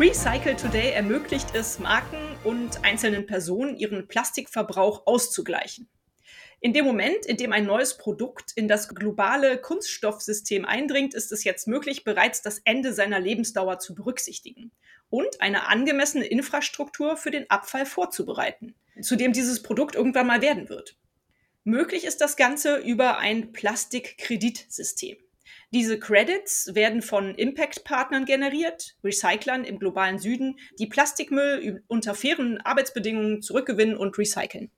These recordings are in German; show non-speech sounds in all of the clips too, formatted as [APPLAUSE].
Recycle Today ermöglicht es Marken und einzelnen Personen, ihren Plastikverbrauch auszugleichen. In dem Moment, in dem ein neues Produkt in das globale Kunststoffsystem eindringt, ist es jetzt möglich, bereits das Ende seiner Lebensdauer zu berücksichtigen und eine angemessene Infrastruktur für den Abfall vorzubereiten, zu dem dieses Produkt irgendwann mal werden wird. Möglich ist das Ganze über ein Plastikkreditsystem. Diese Credits werden von Impact-Partnern generiert, Recyclern im globalen Süden, die Plastikmüll unter fairen Arbeitsbedingungen zurückgewinnen und recyceln.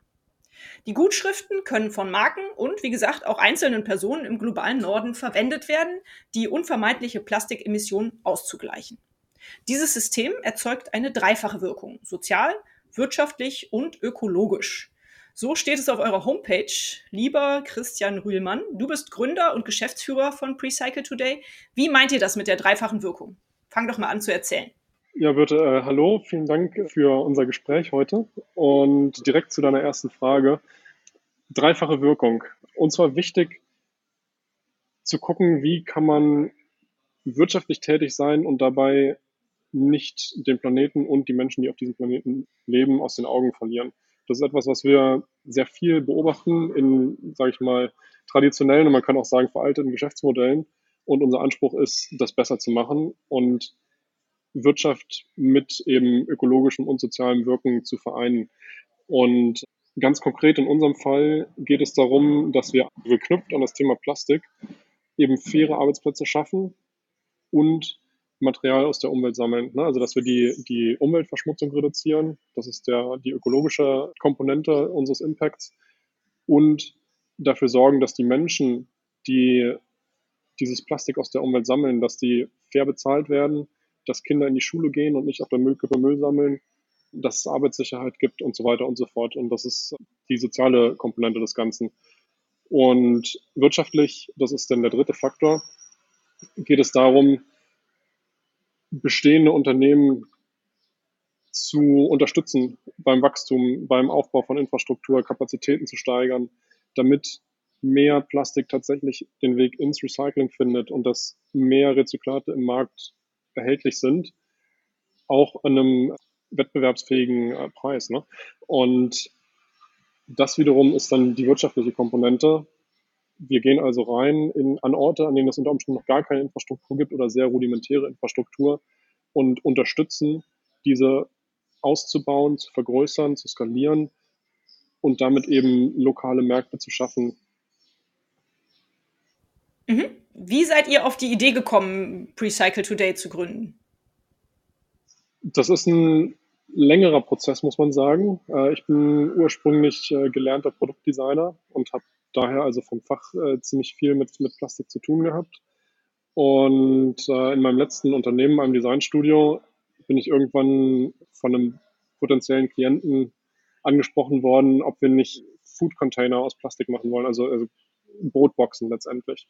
Die Gutschriften können von Marken und, wie gesagt, auch einzelnen Personen im globalen Norden verwendet werden, die unvermeidliche Plastikemissionen auszugleichen. Dieses System erzeugt eine dreifache Wirkung, sozial, wirtschaftlich und ökologisch. So steht es auf eurer Homepage. Lieber Christian Rühlmann, du bist Gründer und Geschäftsführer von Precycle Today. Wie meint ihr das mit der dreifachen Wirkung? Fang doch mal an zu erzählen. Ja, Birte, äh, hallo, vielen Dank für unser Gespräch heute. Und direkt zu deiner ersten Frage. Dreifache Wirkung. Und zwar wichtig zu gucken, wie kann man wirtschaftlich tätig sein und dabei nicht den Planeten und die Menschen, die auf diesem Planeten leben, aus den Augen verlieren. Das ist etwas, was wir sehr viel beobachten in, sage ich mal, traditionellen und man kann auch sagen veralteten Geschäftsmodellen. Und unser Anspruch ist, das besser zu machen und Wirtschaft mit eben ökologischem und sozialem Wirken zu vereinen. Und ganz konkret in unserem Fall geht es darum, dass wir geknüpft an das Thema Plastik eben faire Arbeitsplätze schaffen und Material aus der Umwelt sammeln. Ne? Also dass wir die, die Umweltverschmutzung reduzieren, das ist der, die ökologische Komponente unseres Impacts und dafür sorgen, dass die Menschen, die dieses Plastik aus der Umwelt sammeln, dass die fair bezahlt werden, dass Kinder in die Schule gehen und nicht auf der Müllkippe Müll sammeln, dass es Arbeitssicherheit gibt und so weiter und so fort. Und das ist die soziale Komponente des Ganzen. Und wirtschaftlich, das ist dann der dritte Faktor, geht es darum, bestehende Unternehmen zu unterstützen beim Wachstum, beim Aufbau von Infrastruktur, Kapazitäten zu steigern, damit mehr Plastik tatsächlich den Weg ins Recycling findet und dass mehr Rezyklate im Markt erhältlich sind, auch an einem wettbewerbsfähigen äh, Preis. Ne? Und das wiederum ist dann die wirtschaftliche Komponente. Wir gehen also rein in, an Orte, an denen es unter Umständen noch gar keine Infrastruktur gibt oder sehr rudimentäre Infrastruktur und unterstützen, diese auszubauen, zu vergrößern, zu skalieren und damit eben lokale Märkte zu schaffen. Mhm. Wie seid ihr auf die Idee gekommen, Precycle Today zu gründen? Das ist ein längerer Prozess, muss man sagen. Äh, ich bin ursprünglich äh, gelernter Produktdesigner und habe daher also vom Fach äh, ziemlich viel mit, mit Plastik zu tun gehabt. Und in meinem letzten Unternehmen, meinem Designstudio, bin ich irgendwann von einem potenziellen Klienten angesprochen worden, ob wir nicht Food Container aus Plastik machen wollen, also, also Brotboxen letztendlich.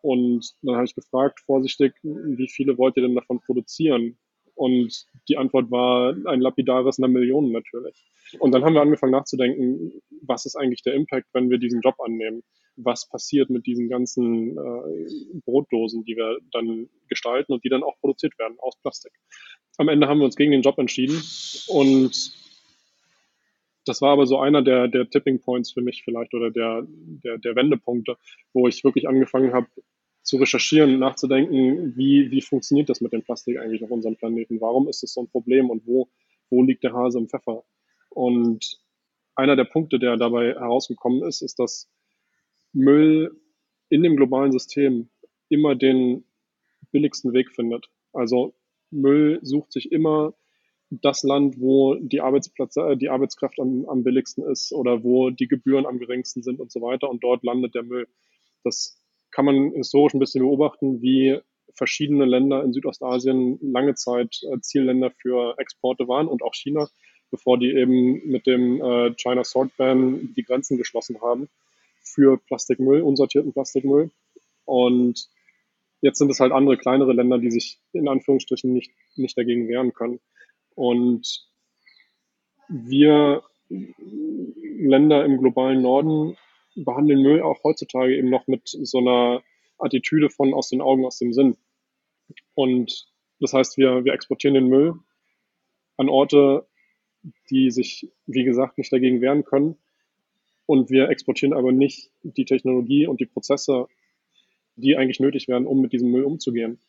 Und dann habe ich gefragt, vorsichtig, wie viele wollt ihr denn davon produzieren? Und die Antwort war ein lapidares einer Million natürlich. Und dann haben wir angefangen nachzudenken, was ist eigentlich der Impact, wenn wir diesen Job annehmen? Was passiert mit diesen ganzen äh, Brotdosen, die wir dann gestalten und die dann auch produziert werden aus Plastik? Am Ende haben wir uns gegen den Job entschieden und das war aber so einer der, der Tipping Points für mich vielleicht oder der, der, der Wendepunkte, wo ich wirklich angefangen habe zu recherchieren, nachzudenken, wie, wie funktioniert das mit dem Plastik eigentlich auf unserem Planeten? Warum ist das so ein Problem und wo, wo liegt der Hase im Pfeffer? Und einer der Punkte, der dabei herausgekommen ist, ist, dass Müll in dem globalen System immer den billigsten Weg findet. Also Müll sucht sich immer das Land, wo die Arbeitsplätze, äh, die Arbeitskraft am, am billigsten ist oder wo die Gebühren am geringsten sind und so weiter. Und dort landet der Müll. Das kann man historisch ein bisschen beobachten, wie verschiedene Länder in Südostasien lange Zeit äh, Zielländer für Exporte waren und auch China bevor die eben mit dem äh, China Sword Ban die Grenzen geschlossen haben für Plastikmüll, unsortierten Plastikmüll. Und jetzt sind es halt andere kleinere Länder, die sich in Anführungsstrichen nicht, nicht dagegen wehren können. Und wir Länder im globalen Norden behandeln Müll auch heutzutage eben noch mit so einer Attitüde von aus den Augen, aus dem Sinn. Und das heißt, wir, wir exportieren den Müll an Orte, die sich, wie gesagt, nicht dagegen wehren können. Und wir exportieren aber nicht die Technologie und die Prozesse, die eigentlich nötig wären, um mit diesem Müll umzugehen.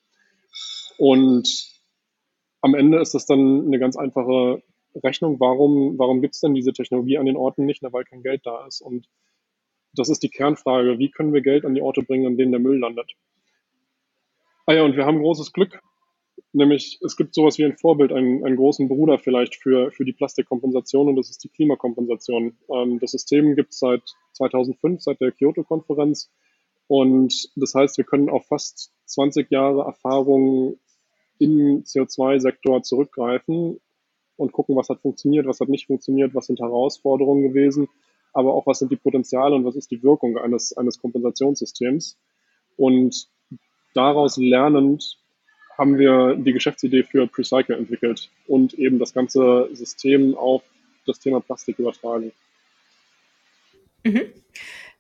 Und am Ende ist das dann eine ganz einfache Rechnung. Warum, warum gibt es denn diese Technologie an den Orten nicht? Na, weil kein Geld da ist. Und das ist die Kernfrage. Wie können wir Geld an die Orte bringen, an denen der Müll landet? Ah ja, und wir haben großes Glück. Nämlich, es gibt sowas wie ein Vorbild, einen, einen großen Bruder vielleicht für, für die Plastikkompensation und das ist die Klimakompensation. Ähm, das System gibt es seit 2005, seit der Kyoto-Konferenz. Und das heißt, wir können auf fast 20 Jahre Erfahrung im CO2-Sektor zurückgreifen und gucken, was hat funktioniert, was hat nicht funktioniert, was sind Herausforderungen gewesen, aber auch was sind die Potenziale und was ist die Wirkung eines, eines Kompensationssystems. Und daraus lernend haben wir die Geschäftsidee für Precycle entwickelt und eben das ganze System auf das Thema Plastik übertragen. Mhm.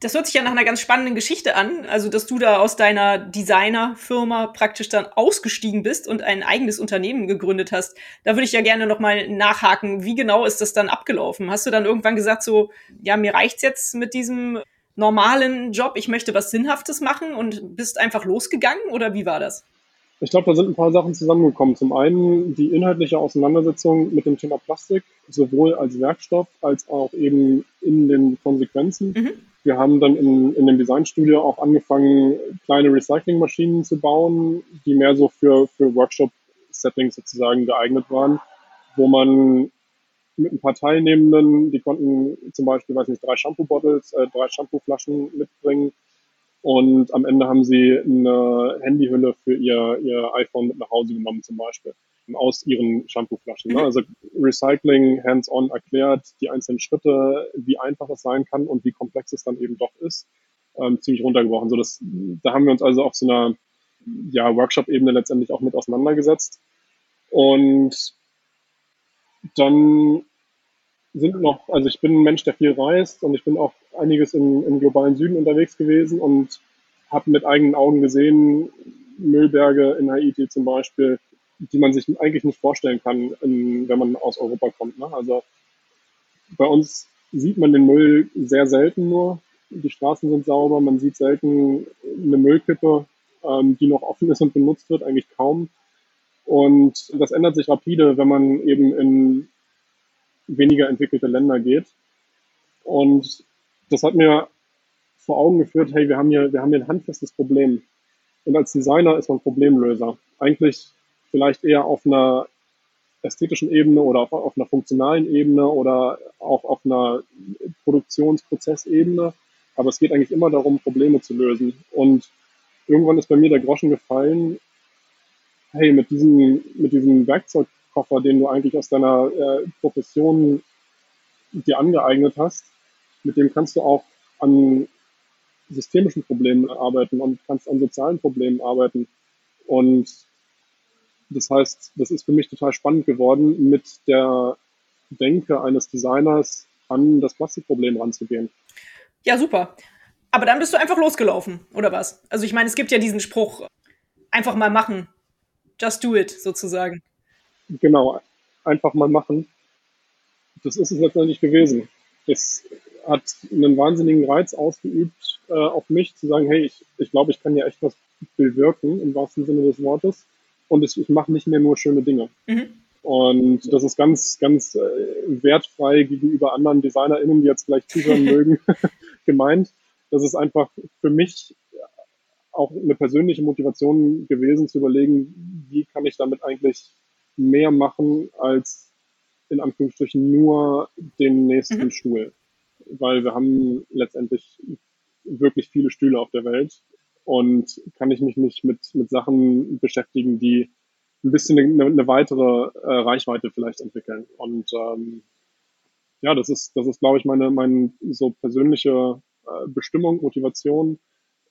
Das hört sich ja nach einer ganz spannenden Geschichte an. Also, dass du da aus deiner Designerfirma praktisch dann ausgestiegen bist und ein eigenes Unternehmen gegründet hast. Da würde ich ja gerne nochmal nachhaken. Wie genau ist das dann abgelaufen? Hast du dann irgendwann gesagt, so, ja, mir reicht's jetzt mit diesem normalen Job, ich möchte was Sinnhaftes machen und bist einfach losgegangen oder wie war das? Ich glaube, da sind ein paar Sachen zusammengekommen. Zum einen die inhaltliche Auseinandersetzung mit dem Thema Plastik, sowohl als Werkstoff als auch eben in den Konsequenzen. Mhm. Wir haben dann in, in dem Designstudio auch angefangen, kleine Recyclingmaschinen zu bauen, die mehr so für, für Workshop-Settings sozusagen geeignet waren, wo man mit ein paar Teilnehmenden, die konnten zum Beispiel, weiß nicht, drei Shampoo-Bottles, äh, drei Shampoo-Flaschen mitbringen. Und am Ende haben sie eine Handyhülle für ihr, ihr iPhone mit nach Hause genommen, zum Beispiel, aus ihren Shampoo-Flaschen. Ne? Also Recycling hands-on erklärt, die einzelnen Schritte, wie einfach es sein kann und wie komplex es dann eben doch ist, ähm, ziemlich runtergebrochen. So das, da haben wir uns also auf so einer ja, Workshop-Ebene letztendlich auch mit auseinandergesetzt. Und dann sind noch, also ich bin ein Mensch, der viel reist und ich bin auch einiges im, im globalen Süden unterwegs gewesen und habe mit eigenen Augen gesehen, Müllberge in Haiti zum Beispiel, die man sich eigentlich nicht vorstellen kann, in, wenn man aus Europa kommt. Ne? Also bei uns sieht man den Müll sehr selten nur. Die Straßen sind sauber, man sieht selten eine Müllkippe, ähm, die noch offen ist und benutzt wird, eigentlich kaum. Und das ändert sich rapide, wenn man eben in weniger entwickelte Länder geht. Und das hat mir vor Augen geführt, hey, wir haben hier, wir haben hier ein handfestes Problem. Und als Designer ist man Problemlöser. Eigentlich vielleicht eher auf einer ästhetischen Ebene oder auf, auf einer funktionalen Ebene oder auch auf einer Produktionsprozessebene. Aber es geht eigentlich immer darum, Probleme zu lösen. Und irgendwann ist bei mir der Groschen gefallen, hey, mit diesem, mit diesem Werkzeugkoffer, den du eigentlich aus deiner äh, Profession dir angeeignet hast, mit dem kannst du auch an systemischen Problemen arbeiten und kannst an sozialen Problemen arbeiten. Und das heißt, das ist für mich total spannend geworden, mit der Denke eines Designers an das Plastikproblem ranzugehen. Ja, super. Aber dann bist du einfach losgelaufen, oder was? Also ich meine, es gibt ja diesen Spruch, einfach mal machen. Just do it, sozusagen. Genau, einfach mal machen. Das ist es letztendlich gewesen. Das hat einen wahnsinnigen Reiz ausgeübt äh, auf mich, zu sagen, hey, ich, ich glaube, ich kann ja echt was bewirken, im wahrsten Sinne des Wortes. Und ich, ich mache nicht mehr nur schöne Dinge. Mhm. Und das ist ganz, ganz äh, wertfrei gegenüber anderen DesignerInnen, die jetzt vielleicht zuhören [LAUGHS] mögen, [LAUGHS] gemeint. Das ist einfach für mich auch eine persönliche Motivation gewesen, zu überlegen, wie kann ich damit eigentlich mehr machen, als in Anführungsstrichen nur den nächsten mhm. Stuhl. Weil wir haben letztendlich wirklich viele Stühle auf der Welt und kann ich mich nicht mit, mit Sachen beschäftigen, die ein bisschen eine, eine weitere äh, Reichweite vielleicht entwickeln. Und ähm, ja, das ist, das ist, glaube ich, meine, meine so persönliche äh, Bestimmung, Motivation.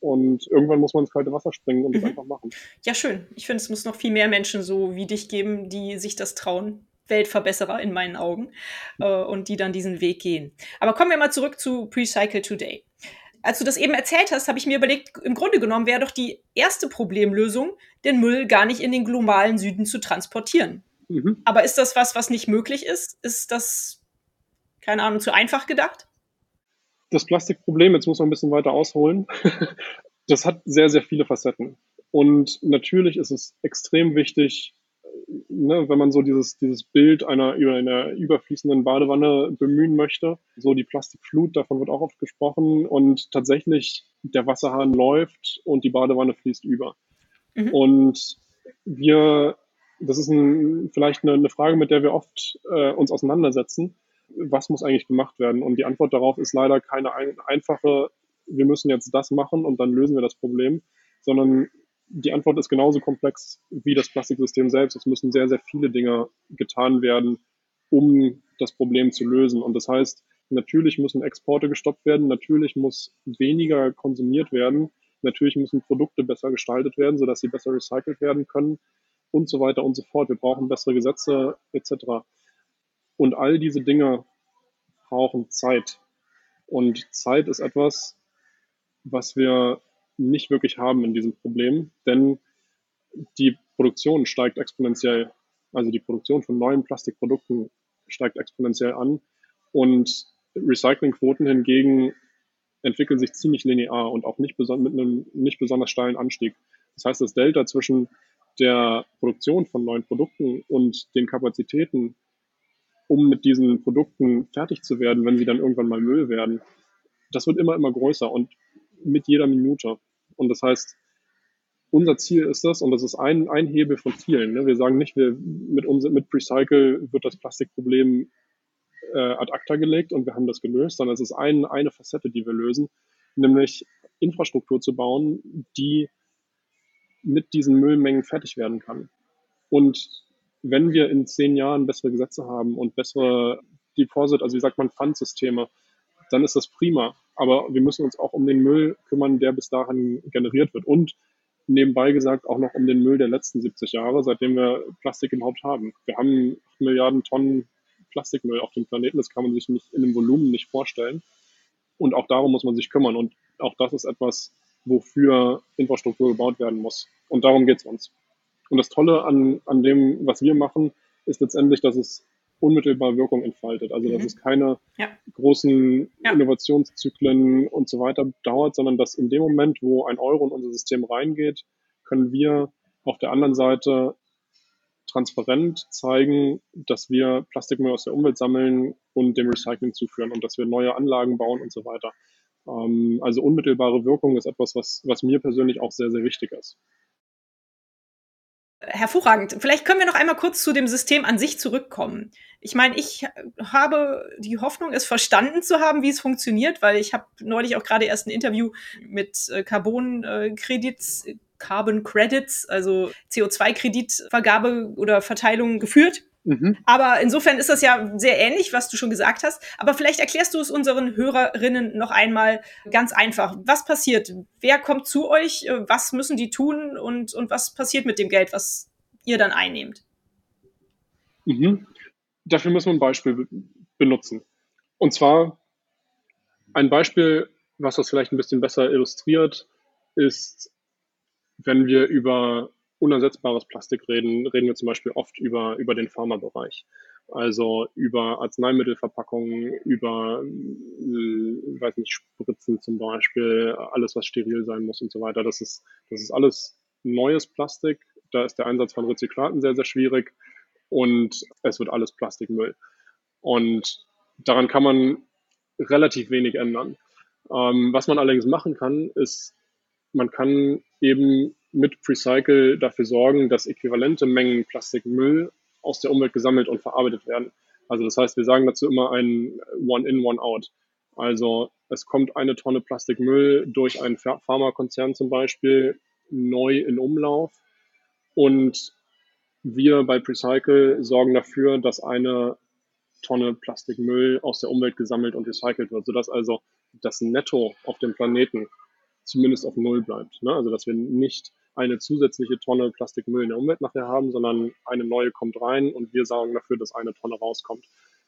Und irgendwann muss man ins kalte Wasser springen und mhm. das einfach machen. Ja, schön. Ich finde, es muss noch viel mehr Menschen so wie dich geben, die sich das trauen. Weltverbesserer in meinen Augen äh, und die dann diesen Weg gehen. Aber kommen wir mal zurück zu Precycle Today. Als du das eben erzählt hast, habe ich mir überlegt, im Grunde genommen wäre doch die erste Problemlösung, den Müll gar nicht in den globalen Süden zu transportieren. Mhm. Aber ist das was, was nicht möglich ist? Ist das, keine Ahnung, zu einfach gedacht? Das Plastikproblem, jetzt muss man ein bisschen weiter ausholen, [LAUGHS] das hat sehr, sehr viele Facetten. Und natürlich ist es extrem wichtig, ne, wenn man so dieses, dieses Bild einer, über einer überfließenden Badewanne bemühen möchte, so die Plastikflut, davon wird auch oft gesprochen und tatsächlich der Wasserhahn läuft und die Badewanne fließt über. Mhm. Und wir, das ist ein, vielleicht eine, eine, Frage, mit der wir oft äh, uns auseinandersetzen. Was muss eigentlich gemacht werden? Und die Antwort darauf ist leider keine ein, einfache, wir müssen jetzt das machen und dann lösen wir das Problem, sondern die Antwort ist genauso komplex wie das Plastiksystem selbst. Es müssen sehr, sehr viele Dinge getan werden, um das Problem zu lösen. Und das heißt, natürlich müssen Exporte gestoppt werden, natürlich muss weniger konsumiert werden, natürlich müssen Produkte besser gestaltet werden, sodass sie besser recycelt werden können und so weiter und so fort. Wir brauchen bessere Gesetze etc. Und all diese Dinge brauchen Zeit. Und Zeit ist etwas, was wir nicht wirklich haben in diesem Problem, denn die Produktion steigt exponentiell. Also die Produktion von neuen Plastikprodukten steigt exponentiell an und Recyclingquoten hingegen entwickeln sich ziemlich linear und auch nicht mit einem nicht besonders steilen Anstieg. Das heißt, das Delta zwischen der Produktion von neuen Produkten und den Kapazitäten, um mit diesen Produkten fertig zu werden, wenn sie dann irgendwann mal Müll werden, das wird immer, immer größer und mit jeder Minute. Und das heißt, unser Ziel ist das, und das ist ein, ein Hebel von vielen. Ne? Wir sagen nicht, wir mit, uns, mit Precycle wird das Plastikproblem äh, ad acta gelegt und wir haben das gelöst, sondern es ist ein, eine Facette, die wir lösen, nämlich Infrastruktur zu bauen, die mit diesen Müllmengen fertig werden kann. Und wenn wir in zehn Jahren bessere Gesetze haben und bessere Deposit, also wie sagt man, Pfandsysteme, dann ist das prima. Aber wir müssen uns auch um den Müll kümmern, der bis dahin generiert wird. Und nebenbei gesagt auch noch um den Müll der letzten 70 Jahre, seitdem wir Plastik überhaupt haben. Wir haben 8 Milliarden Tonnen Plastikmüll auf dem Planeten. Das kann man sich nicht in dem Volumen nicht vorstellen. Und auch darum muss man sich kümmern. Und auch das ist etwas, wofür Infrastruktur gebaut werden muss. Und darum geht es uns. Und das Tolle an, an dem, was wir machen, ist letztendlich, dass es unmittelbar Wirkung entfaltet. Also dass mhm. es keine ja. großen ja. Innovationszyklen und so weiter dauert, sondern dass in dem Moment, wo ein Euro in unser System reingeht, können wir auf der anderen Seite transparent zeigen, dass wir Plastikmüll aus der Umwelt sammeln und dem Recycling zuführen und dass wir neue Anlagen bauen und so weiter. Ähm, also unmittelbare Wirkung ist etwas, was, was mir persönlich auch sehr, sehr wichtig ist. Hervorragend. Vielleicht können wir noch einmal kurz zu dem System an sich zurückkommen. Ich meine, ich habe die Hoffnung, es verstanden zu haben, wie es funktioniert, weil ich habe neulich auch gerade erst ein Interview mit äh, Carbon-Kredits, äh, Carbon Credits, also CO2-Kreditvergabe oder Verteilung geführt. Mhm. Aber insofern ist das ja sehr ähnlich, was du schon gesagt hast. Aber vielleicht erklärst du es unseren Hörerinnen noch einmal ganz einfach. Was passiert? Wer kommt zu euch? Was müssen die tun? Und, und was passiert mit dem Geld, was ihr dann einnehmt? Mhm. Dafür müssen wir ein Beispiel benutzen. Und zwar ein Beispiel, was das vielleicht ein bisschen besser illustriert, ist, wenn wir über unersetzbares Plastik reden, reden wir zum Beispiel oft über, über den Pharmabereich. Also über Arzneimittelverpackungen, über, äh, weiß nicht, Spritzen zum Beispiel, alles, was steril sein muss und so weiter. Das ist, das ist alles neues Plastik. Da ist der Einsatz von Rezyklaten sehr, sehr schwierig und es wird alles Plastikmüll. Und daran kann man relativ wenig ändern. Ähm, was man allerdings machen kann, ist, man kann eben mit Precycle dafür sorgen, dass äquivalente Mengen Plastikmüll aus der Umwelt gesammelt und verarbeitet werden. Also das heißt, wir sagen dazu immer ein One-in, One-out. Also es kommt eine Tonne Plastikmüll durch einen Pharmakonzern zum Beispiel neu in Umlauf und wir bei Precycle sorgen dafür, dass eine Tonne Plastikmüll aus der Umwelt gesammelt und recycelt wird, sodass also das Netto auf dem Planeten zumindest auf Null bleibt. Ne? Also dass wir nicht eine zusätzliche Tonne Plastikmüll in der Umwelt nachher haben, sondern eine neue kommt rein und wir sorgen dafür, dass eine Tonne rauskommt.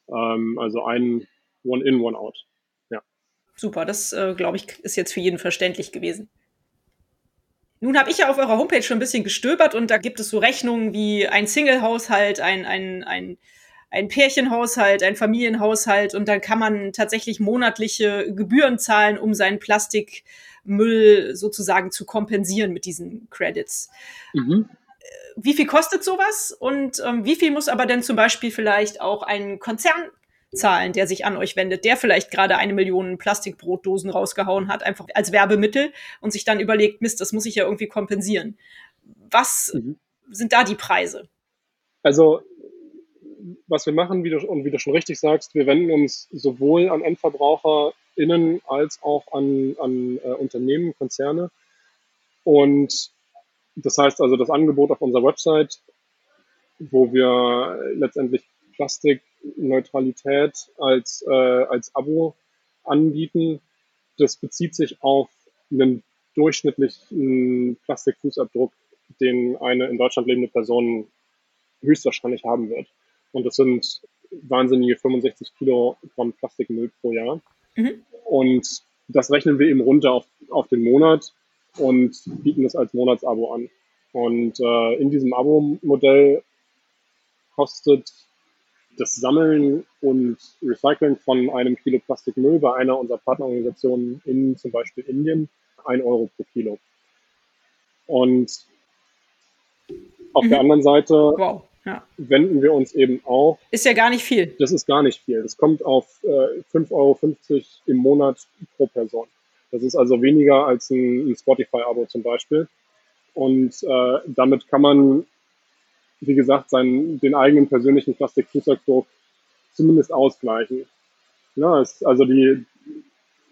Ähm, also ein One in, One out. Ja. Super, das äh, glaube ich ist jetzt für jeden verständlich gewesen. Nun habe ich ja auf eurer Homepage schon ein bisschen gestöbert und da gibt es so Rechnungen wie ein Single-Haushalt, ein, ein, ein, ein Pärchenhaushalt, ein Familienhaushalt und dann kann man tatsächlich monatliche Gebühren zahlen, um seinen Plastikmüll sozusagen zu kompensieren mit diesen Credits. Mhm. Wie viel kostet sowas und ähm, wie viel muss aber denn zum Beispiel vielleicht auch ein Konzern zahlen, der sich an euch wendet, der vielleicht gerade eine Million Plastikbrotdosen rausgehauen hat, einfach als Werbemittel und sich dann überlegt, Mist, das muss ich ja irgendwie kompensieren. Was mhm. sind da die Preise? Also, was wir machen, wie du, und wie du schon richtig sagst, wir wenden uns sowohl an EndverbraucherInnen als auch an, an äh, Unternehmen, Konzerne. Und das heißt also, das Angebot auf unserer Website, wo wir letztendlich Plastikneutralität als, äh, als Abo anbieten. Das bezieht sich auf einen durchschnittlichen Plastikfußabdruck, den eine in Deutschland lebende Person höchstwahrscheinlich haben wird. Und das sind wahnsinnige 65 Kilogramm Plastikmüll pro Jahr. Mhm. Und das rechnen wir eben runter auf, auf den Monat und bieten das als Monatsabo an. Und äh, in diesem Abo-Modell kostet das Sammeln und Recyceln von einem Kilo Plastikmüll bei einer unserer Partnerorganisationen in zum Beispiel Indien ein Euro pro Kilo. Und auf mhm. der anderen Seite wow, ja. wenden wir uns eben auch. Ist ja gar nicht viel. Das ist gar nicht viel. Das kommt auf äh, 5,50 Euro im Monat pro Person. Das ist also weniger als ein, ein Spotify-Abo zum Beispiel. Und äh, damit kann man wie gesagt, seinen, den eigenen persönlichen Plastikfußabdruck zumindest ausgleichen. Ja, es, also die,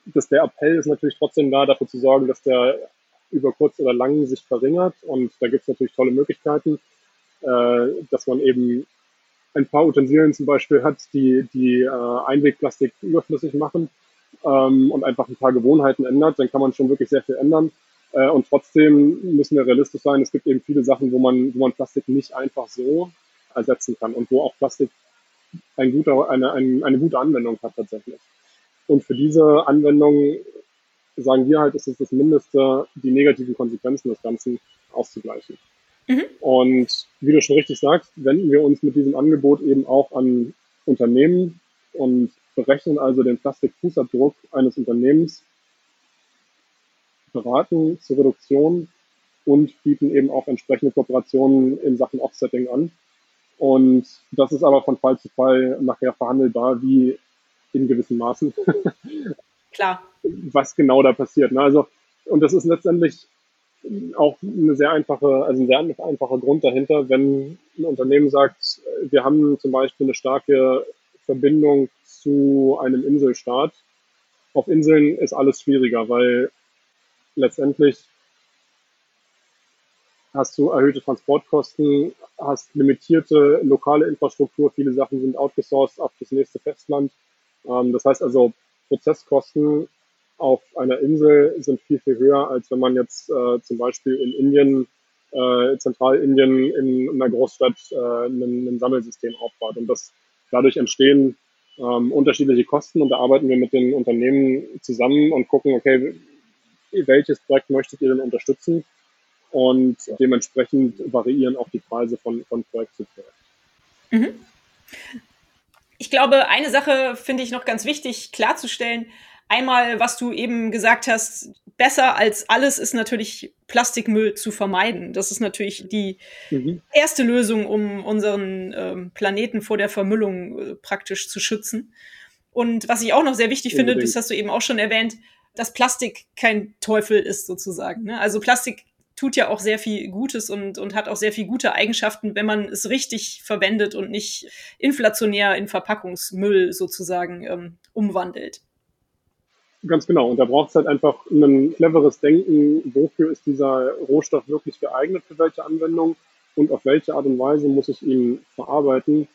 dass der Appell ist natürlich trotzdem da, dafür zu sorgen, dass der über kurz oder lang sich verringert. Und da gibt es natürlich tolle Möglichkeiten, äh, dass man eben ein paar Utensilien zum Beispiel hat, die, die äh, Einwegplastik überflüssig machen ähm, und einfach ein paar Gewohnheiten ändert, dann kann man schon wirklich sehr viel ändern. Äh, und trotzdem müssen wir realistisch sein. Es gibt eben viele Sachen, wo man, wo man Plastik nicht einfach so ersetzen kann und wo auch Plastik ein guter, eine, eine, eine gute Anwendung hat tatsächlich. Und für diese Anwendung sagen wir halt, ist es das Mindeste, die negativen Konsequenzen des Ganzen auszugleichen. Mhm. Und wie du schon richtig sagst, wenden wir uns mit diesem Angebot eben auch an Unternehmen und berechnen also den Plastikfußabdruck eines Unternehmens beraten zur Reduktion und bieten eben auch entsprechende Kooperationen in Sachen Offsetting an. Und das ist aber von Fall zu Fall nachher verhandelbar, wie in gewissen Maßen. Klar. [LAUGHS] Was genau da passiert. Ne? Also, und das ist letztendlich auch eine sehr einfache, also ein sehr einfacher Grund dahinter, wenn ein Unternehmen sagt, wir haben zum Beispiel eine starke Verbindung zu einem Inselstaat. Auf Inseln ist alles schwieriger, weil letztendlich hast du erhöhte Transportkosten, hast limitierte lokale Infrastruktur, viele Sachen sind outgesourced auf das nächste Festland. Ähm, das heißt also, Prozesskosten auf einer Insel sind viel, viel höher, als wenn man jetzt äh, zum Beispiel in Indien, äh, Zentralindien in einer Großstadt äh, ein, ein Sammelsystem aufbaut. Und das dadurch entstehen ähm, unterschiedliche Kosten und da arbeiten wir mit den Unternehmen zusammen und gucken, okay, welches Projekt möchtet ihr denn unterstützen? Und dementsprechend variieren auch die Preise von, von Projekt zu Projekt. Mhm. Ich glaube, eine Sache finde ich noch ganz wichtig klarzustellen. Einmal, was du eben gesagt hast, besser als alles ist natürlich Plastikmüll zu vermeiden. Das ist natürlich die mhm. erste Lösung, um unseren ähm, Planeten vor der Vermüllung äh, praktisch zu schützen. Und was ich auch noch sehr wichtig Unbedingt. finde, das hast du eben auch schon erwähnt, dass Plastik kein Teufel ist sozusagen. Ne? Also Plastik tut ja auch sehr viel Gutes und, und hat auch sehr viel gute Eigenschaften, wenn man es richtig verwendet und nicht inflationär in Verpackungsmüll sozusagen ähm, umwandelt. Ganz genau. Und da braucht es halt einfach ein cleveres Denken, wofür ist dieser Rohstoff wirklich geeignet für welche Anwendung und auf welche Art und Weise muss ich ihn verarbeiten,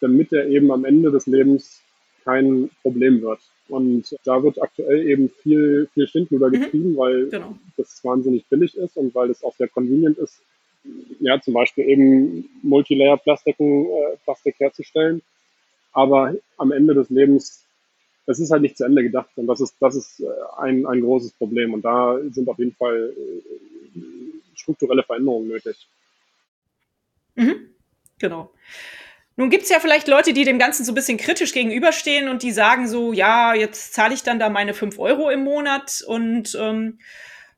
damit er eben am Ende des Lebens kein Problem wird. Und da wird aktuell eben viel, viel Schindluder mhm. getrieben, weil genau. das wahnsinnig billig ist und weil es auch sehr convenient ist, ja, zum Beispiel eben Multilayer-Plastiken, äh, Plastik herzustellen. Aber am Ende des Lebens, es ist halt nicht zu Ende gedacht und das ist, das ist äh, ein, ein großes Problem. Und da sind auf jeden Fall äh, strukturelle Veränderungen nötig. Mhm. Genau. Nun gibt es ja vielleicht Leute, die dem Ganzen so ein bisschen kritisch gegenüberstehen und die sagen so, ja, jetzt zahle ich dann da meine 5 Euro im Monat und ähm,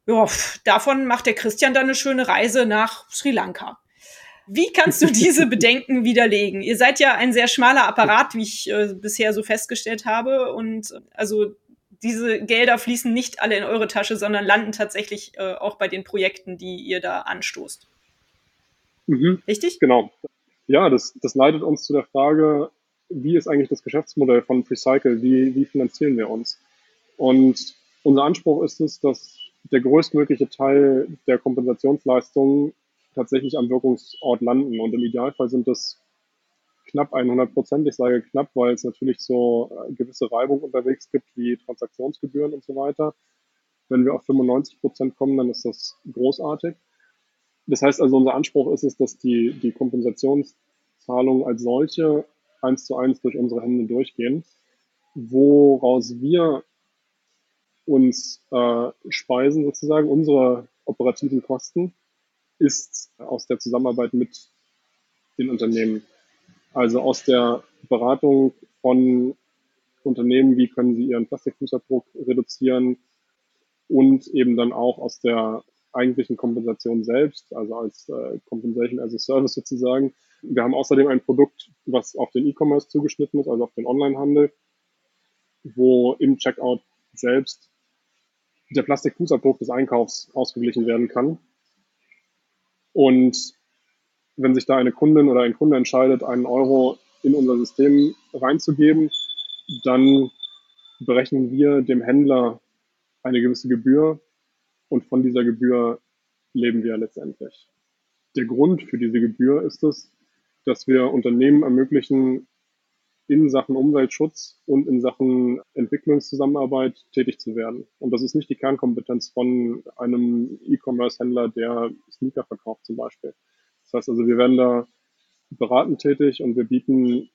ja, davon macht der Christian dann eine schöne Reise nach Sri Lanka. Wie kannst du diese [LAUGHS] Bedenken widerlegen? Ihr seid ja ein sehr schmaler Apparat, wie ich äh, bisher so festgestellt habe. Und äh, also diese Gelder fließen nicht alle in eure Tasche, sondern landen tatsächlich äh, auch bei den Projekten, die ihr da anstoßt. Mhm. Richtig? Genau. Ja, das, das leitet uns zu der Frage, wie ist eigentlich das Geschäftsmodell von Freecycle? Wie, wie finanzieren wir uns? Und unser Anspruch ist es, dass der größtmögliche Teil der Kompensationsleistungen tatsächlich am Wirkungsort landen. Und im Idealfall sind das knapp 100 Prozent. Ich sage knapp, weil es natürlich so äh, gewisse Reibung unterwegs gibt, wie Transaktionsgebühren und so weiter. Wenn wir auf 95 Prozent kommen, dann ist das großartig. Das heißt also, unser Anspruch ist es, dass die, die Kompensationszahlungen als solche eins zu eins durch unsere Hände durchgehen. Woraus wir uns äh, speisen sozusagen, unsere operativen Kosten, ist aus der Zusammenarbeit mit den Unternehmen. Also aus der Beratung von Unternehmen, wie können sie ihren Plastikfußabdruck reduzieren und eben dann auch aus der eigentlichen Kompensation selbst, also als äh, Compensation as a Service sozusagen. Wir haben außerdem ein Produkt, was auf den E-Commerce zugeschnitten ist, also auf den Onlinehandel, wo im Checkout selbst der Plastikfußabdruck des Einkaufs ausgeglichen werden kann. Und wenn sich da eine Kundin oder ein Kunde entscheidet, einen Euro in unser System reinzugeben, dann berechnen wir dem Händler eine gewisse Gebühr und von dieser Gebühr leben wir letztendlich. Der Grund für diese Gebühr ist es, dass wir Unternehmen ermöglichen, in Sachen Umweltschutz und in Sachen Entwicklungszusammenarbeit tätig zu werden. Und das ist nicht die Kernkompetenz von einem E-Commerce-Händler, der Sneaker verkauft zum Beispiel. Das heißt also, wir werden da beratend tätig und wir bieten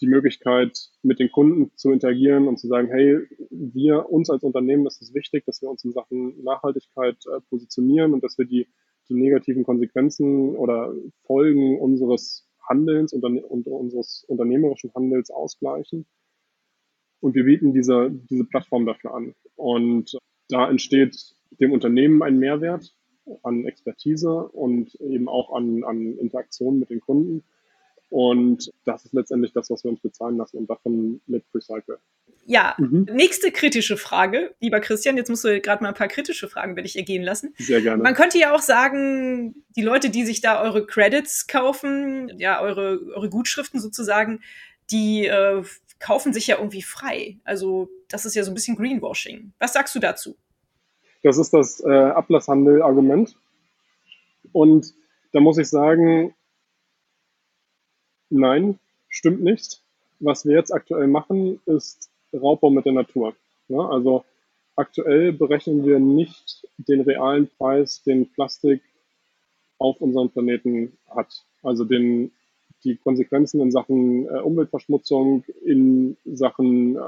die Möglichkeit, mit den Kunden zu interagieren und zu sagen, hey, wir, uns als Unternehmen ist es wichtig, dass wir uns in Sachen Nachhaltigkeit äh, positionieren und dass wir die, die negativen Konsequenzen oder Folgen unseres Handelns und, und unseres unternehmerischen Handels ausgleichen. Und wir bieten diese, diese Plattform dafür an. Und da entsteht dem Unternehmen ein Mehrwert an Expertise und eben auch an, an Interaktion mit den Kunden. Und das ist letztendlich das, was wir uns bezahlen lassen und davon mit Recycle. Ja, mhm. nächste kritische Frage, lieber Christian. Jetzt musst du gerade mal ein paar kritische Fragen werde ich ergehen lassen. Sehr gerne. Man könnte ja auch sagen, die Leute, die sich da eure Credits kaufen, ja, eure, eure Gutschriften sozusagen, die äh, kaufen sich ja irgendwie frei. Also das ist ja so ein bisschen Greenwashing. Was sagst du dazu? Das ist das äh, Ablasshandel-Argument. Und da muss ich sagen, Nein, stimmt nicht. Was wir jetzt aktuell machen, ist Raubbau mit der Natur. Ja, also aktuell berechnen wir nicht den realen Preis, den Plastik auf unserem Planeten hat. Also den, die Konsequenzen in Sachen äh, Umweltverschmutzung, in Sachen äh,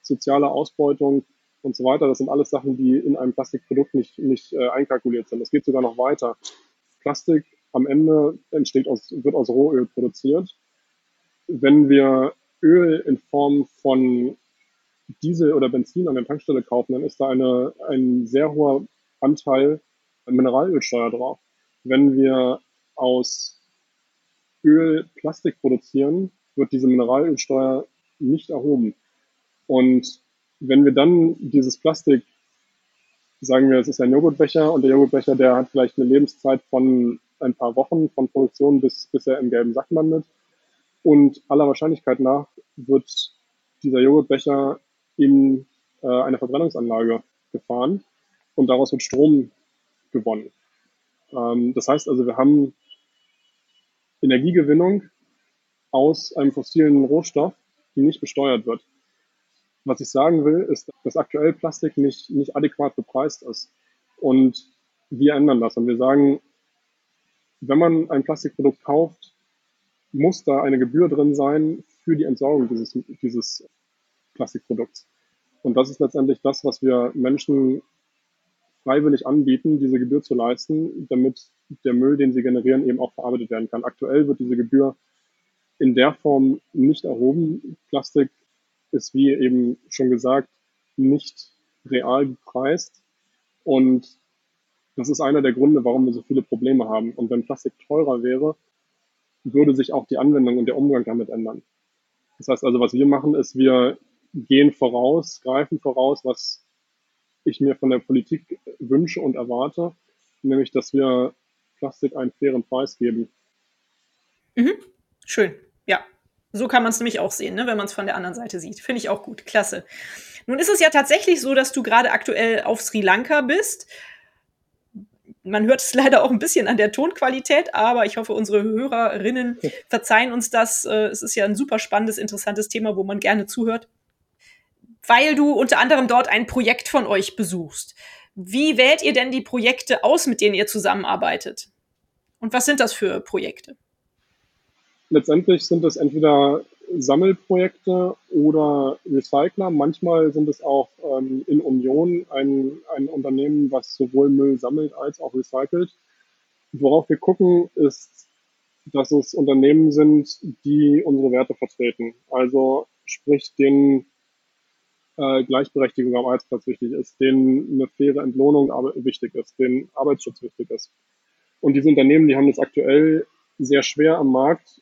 soziale Ausbeutung und so weiter. Das sind alles Sachen, die in einem Plastikprodukt nicht, nicht äh, einkalkuliert sind. Das geht sogar noch weiter. Plastik am Ende entsteht aus, wird aus Rohöl produziert. Wenn wir Öl in Form von Diesel oder Benzin an der Tankstelle kaufen, dann ist da eine, ein sehr hoher Anteil Mineralölsteuer drauf. Wenn wir aus Öl Plastik produzieren, wird diese Mineralölsteuer nicht erhoben. Und wenn wir dann dieses Plastik, sagen wir, es ist ein Joghurtbecher und der Joghurtbecher, der hat vielleicht eine Lebenszeit von ein paar Wochen von Produktion bis, bis er im gelben Sack landet. Und aller Wahrscheinlichkeit nach wird dieser Joghurtbecher in äh, eine Verbrennungsanlage gefahren und daraus wird Strom gewonnen. Ähm, das heißt also, wir haben Energiegewinnung aus einem fossilen Rohstoff, die nicht besteuert wird. Was ich sagen will, ist, dass aktuell Plastik nicht, nicht adäquat bepreist ist. Und wir ändern das. Und wir sagen, wenn man ein Plastikprodukt kauft, muss da eine Gebühr drin sein für die Entsorgung dieses, dieses Plastikprodukts. Und das ist letztendlich das, was wir Menschen freiwillig anbieten, diese Gebühr zu leisten, damit der Müll, den sie generieren, eben auch verarbeitet werden kann. Aktuell wird diese Gebühr in der Form nicht erhoben. Plastik ist, wie eben schon gesagt, nicht real gepreist. Und das ist einer der Gründe, warum wir so viele Probleme haben. Und wenn Plastik teurer wäre, würde sich auch die Anwendung und der Umgang damit ändern. Das heißt also, was wir machen, ist, wir gehen voraus, greifen voraus, was ich mir von der Politik wünsche und erwarte, nämlich, dass wir Plastik einen fairen Preis geben. Mhm. Schön, ja. So kann man es nämlich auch sehen, ne, wenn man es von der anderen Seite sieht. Finde ich auch gut. Klasse. Nun ist es ja tatsächlich so, dass du gerade aktuell auf Sri Lanka bist. Man hört es [LAUGHS] leider auch ein bisschen an der Tonqualität, aber ich hoffe, unsere Hörerinnen verzeihen uns das. Äh, es ist ja ein super spannendes, interessantes Thema, wo man gerne zuhört. Weil du unter anderem dort ein Projekt von euch besuchst. Wie wählt ihr denn die Projekte aus, mit denen ihr zusammenarbeitet? Und was sind das für Projekte? Letztendlich sind es entweder Sammelprojekte oder Recycler. Manchmal sind es auch ähm, in Union ein, ein Unternehmen, was sowohl Müll sammelt als auch recycelt. Worauf wir gucken, ist, dass es Unternehmen sind, die unsere Werte vertreten. Also sprich, denen äh, Gleichberechtigung am Arbeitsplatz wichtig ist, denen eine faire Entlohnung wichtig ist, denen Arbeitsschutz wichtig ist. Und diese Unternehmen, die haben es aktuell sehr schwer am Markt,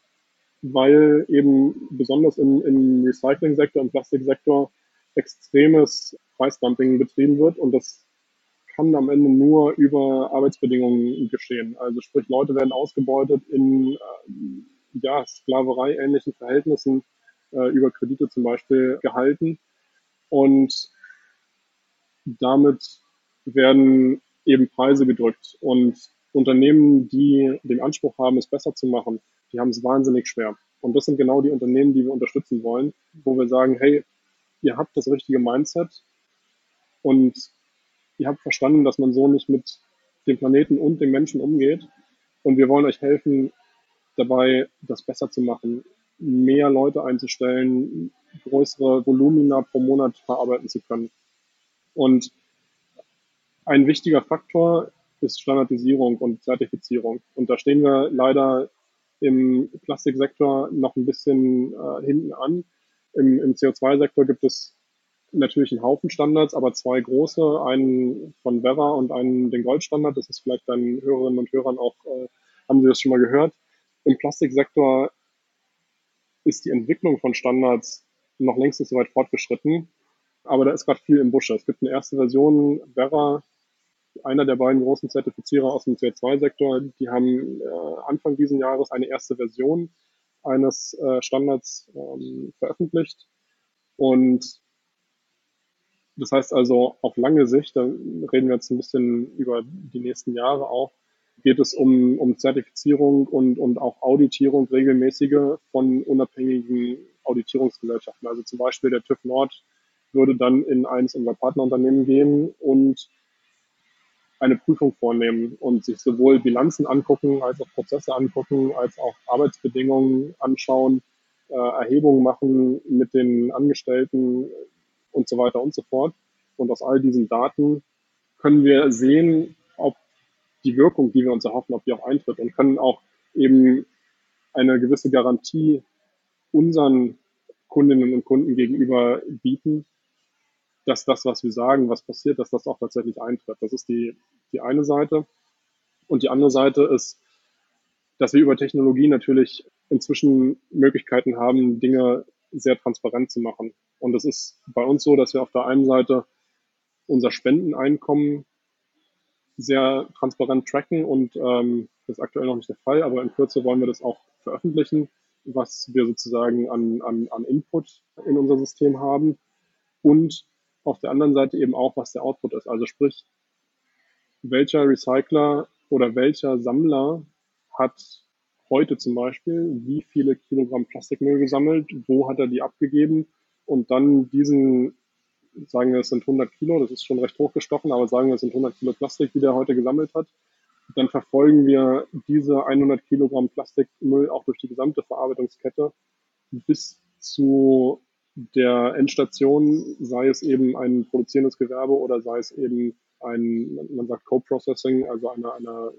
weil eben besonders im, im Recycling-Sektor, im Plastiksektor extremes Preisdumping betrieben wird und das kann am Ende nur über Arbeitsbedingungen geschehen. Also sprich, Leute werden ausgebeutet in äh, ja, Sklaverei-ähnlichen Verhältnissen, äh, über Kredite zum Beispiel gehalten. Und damit werden eben Preise gedrückt. Und Unternehmen, die den Anspruch haben, es besser zu machen, die haben es wahnsinnig schwer. Und das sind genau die Unternehmen, die wir unterstützen wollen, wo wir sagen, hey, ihr habt das richtige Mindset und ihr habt verstanden, dass man so nicht mit dem Planeten und den Menschen umgeht. Und wir wollen euch helfen, dabei das besser zu machen, mehr Leute einzustellen, größere Volumina pro Monat verarbeiten zu können. Und ein wichtiger Faktor ist Standardisierung und Zertifizierung. Und da stehen wir leider im Plastiksektor noch ein bisschen äh, hinten an. Im, im CO2-Sektor gibt es natürlich einen Haufen Standards, aber zwei große, einen von Vera und einen den Goldstandard. Das ist vielleicht deinen Hörerinnen und Hörern auch, äh, haben Sie das schon mal gehört. Im Plastiksektor ist die Entwicklung von Standards noch längst nicht so weit fortgeschritten. Aber da ist gerade viel im Busche. Es gibt eine erste Version, Vera, einer der beiden großen Zertifizierer aus dem CO2-Sektor, die haben äh, Anfang diesen Jahres eine erste Version eines äh, Standards ähm, veröffentlicht. Und das heißt also, auf lange Sicht, da reden wir jetzt ein bisschen über die nächsten Jahre auch, geht es um, um Zertifizierung und, und auch Auditierung regelmäßige von unabhängigen Auditierungsgesellschaften. Also zum Beispiel der TÜV Nord würde dann in eines unserer Partnerunternehmen gehen und eine Prüfung vornehmen und sich sowohl Bilanzen angucken, als auch Prozesse angucken, als auch Arbeitsbedingungen anschauen, äh, Erhebungen machen mit den Angestellten und so weiter und so fort. Und aus all diesen Daten können wir sehen, ob die Wirkung, die wir uns erhoffen, ob die auch eintritt und können auch eben eine gewisse Garantie unseren Kundinnen und Kunden gegenüber bieten, dass das, was wir sagen, was passiert, dass das auch tatsächlich eintritt. Das ist die, die eine Seite. Und die andere Seite ist, dass wir über Technologie natürlich inzwischen Möglichkeiten haben, Dinge sehr transparent zu machen. Und es ist bei uns so, dass wir auf der einen Seite unser Spendeneinkommen sehr transparent tracken und ähm, das ist aktuell noch nicht der Fall, aber in Kürze wollen wir das auch veröffentlichen, was wir sozusagen an, an, an Input in unser System haben und auf der anderen Seite eben auch, was der Output ist. Also sprich, welcher Recycler oder welcher Sammler hat heute zum Beispiel, wie viele Kilogramm Plastikmüll gesammelt, wo hat er die abgegeben und dann diesen, sagen wir es sind 100 Kilo, das ist schon recht hochgestochen, aber sagen wir es sind 100 Kilo Plastik, die der heute gesammelt hat, dann verfolgen wir diese 100 Kilogramm Plastikmüll auch durch die gesamte Verarbeitungskette bis zu der Endstation, sei es eben ein produzierendes Gewerbe oder sei es eben ein, man sagt Co-Processing, also eine, eine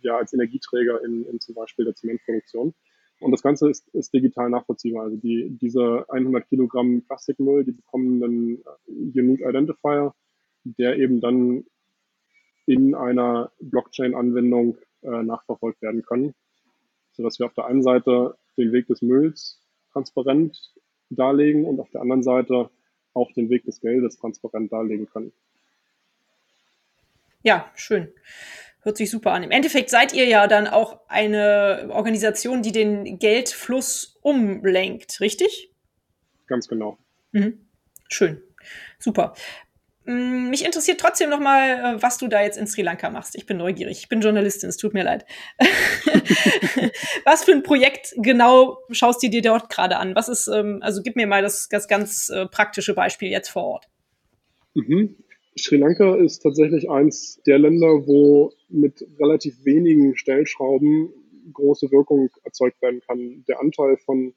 ja, als Energieträger in, in zum Beispiel der Zementproduktion. Und das Ganze ist, ist digital nachvollziehbar. Also die, diese 100 Kilogramm Plastikmüll, die bekommen einen Unique Identifier, der eben dann in einer Blockchain-Anwendung äh, nachverfolgt werden kann, sodass wir auf der einen Seite den Weg des Mülls transparent darlegen und auf der anderen Seite auch den Weg des Geldes transparent darlegen können. Ja, schön. Hört sich super an. Im Endeffekt seid ihr ja dann auch eine Organisation, die den Geldfluss umlenkt, richtig? Ganz genau. Mhm. Schön. Super. Mm, mich interessiert trotzdem noch mal, äh, was du da jetzt in Sri Lanka machst. Ich bin neugierig. Ich bin Journalistin. Es tut mir leid. [LAUGHS] was für ein Projekt genau schaust du dir dort gerade an? Was ist, ähm, also gib mir mal das, das ganz äh, praktische Beispiel jetzt vor Ort. Mhm. Sri Lanka ist tatsächlich eins der Länder, wo mit relativ wenigen Stellschrauben große Wirkung erzeugt werden kann. Der Anteil von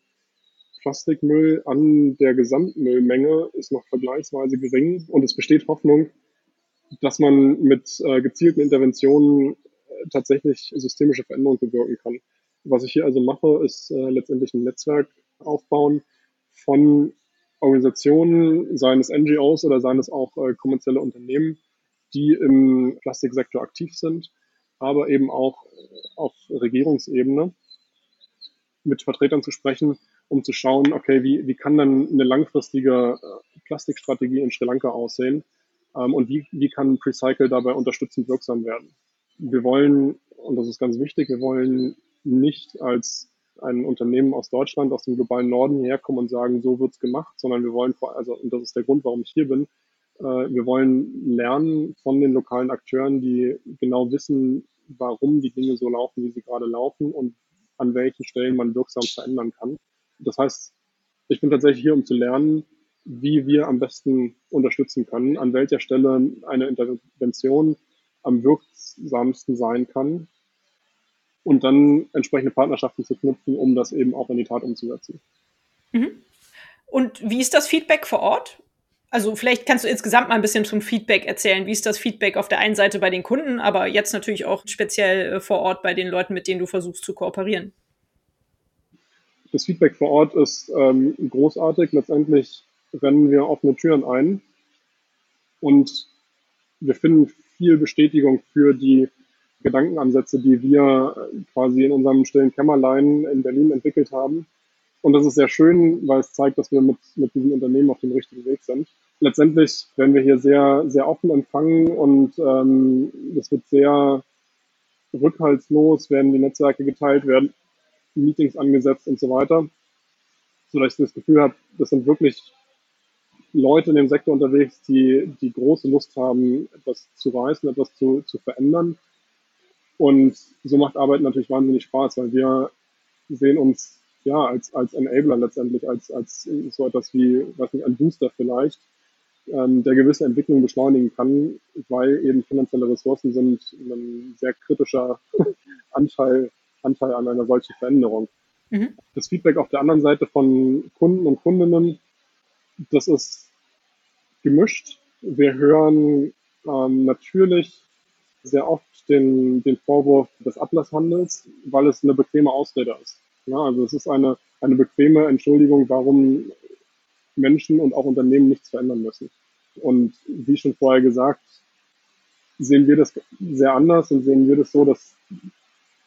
Plastikmüll an der Gesamtmüllmenge ist noch vergleichsweise gering und es besteht Hoffnung, dass man mit äh, gezielten Interventionen äh, tatsächlich systemische Veränderungen bewirken kann. Was ich hier also mache, ist äh, letztendlich ein Netzwerk aufbauen von Organisationen, seien es NGOs oder seien es auch äh, kommerzielle Unternehmen, die im Plastiksektor aktiv sind, aber eben auch auf Regierungsebene mit Vertretern zu sprechen, um zu schauen, okay, wie, wie kann dann eine langfristige äh, Plastikstrategie in Sri Lanka aussehen ähm, und wie, wie kann Precycle dabei unterstützend wirksam werden. Wir wollen, und das ist ganz wichtig, wir wollen nicht als ein Unternehmen aus Deutschland, aus dem globalen Norden hierher kommen und sagen, so wird's gemacht, sondern wir wollen, vor, also, und das ist der Grund, warum ich hier bin, äh, wir wollen lernen von den lokalen Akteuren, die genau wissen, warum die Dinge so laufen, wie sie gerade laufen und an welchen Stellen man wirksam verändern kann. Das heißt, ich bin tatsächlich hier, um zu lernen, wie wir am besten unterstützen können, an welcher Stelle eine Intervention am wirksamsten sein kann und dann entsprechende Partnerschaften zu knüpfen, um das eben auch in die Tat umzusetzen. Mhm. Und wie ist das Feedback vor Ort? Also vielleicht kannst du insgesamt mal ein bisschen zum Feedback erzählen. Wie ist das Feedback auf der einen Seite bei den Kunden, aber jetzt natürlich auch speziell äh, vor Ort bei den Leuten, mit denen du versuchst zu kooperieren? Das Feedback vor Ort ist ähm, großartig. Letztendlich rennen wir offene Türen ein und wir finden viel Bestätigung für die Gedankenansätze, die wir quasi in unserem stillen Kämmerlein in Berlin entwickelt haben. Und das ist sehr schön, weil es zeigt, dass wir mit, mit diesem Unternehmen auf dem richtigen Weg sind. Letztendlich werden wir hier sehr, sehr offen empfangen und ähm, es wird sehr rückhaltslos, werden die Netzwerke geteilt, werden Meetings angesetzt und so weiter, sodass ich das Gefühl habe, das sind wirklich Leute in dem Sektor unterwegs, die, die große Lust haben, etwas zu reißen, etwas zu, zu verändern. Und so macht Arbeit natürlich wahnsinnig Spaß, weil wir sehen uns ja als, als Enabler letztendlich, als, als so etwas wie, weiß nicht, ein Booster vielleicht, ähm, der gewisse Entwicklung beschleunigen kann, weil eben finanzielle Ressourcen sind ein sehr kritischer [LAUGHS] Anteil, Anteil an einer solchen Veränderung. Mhm. Das Feedback auf der anderen Seite von Kunden und Kundinnen, das ist gemischt. Wir hören ähm, natürlich sehr oft den, den Vorwurf des Ablasshandels, weil es eine bequeme Ausrede ist. Ja, also es ist eine, eine bequeme Entschuldigung, warum Menschen und auch Unternehmen nichts verändern müssen. Und wie schon vorher gesagt, sehen wir das sehr anders und sehen wir das so, dass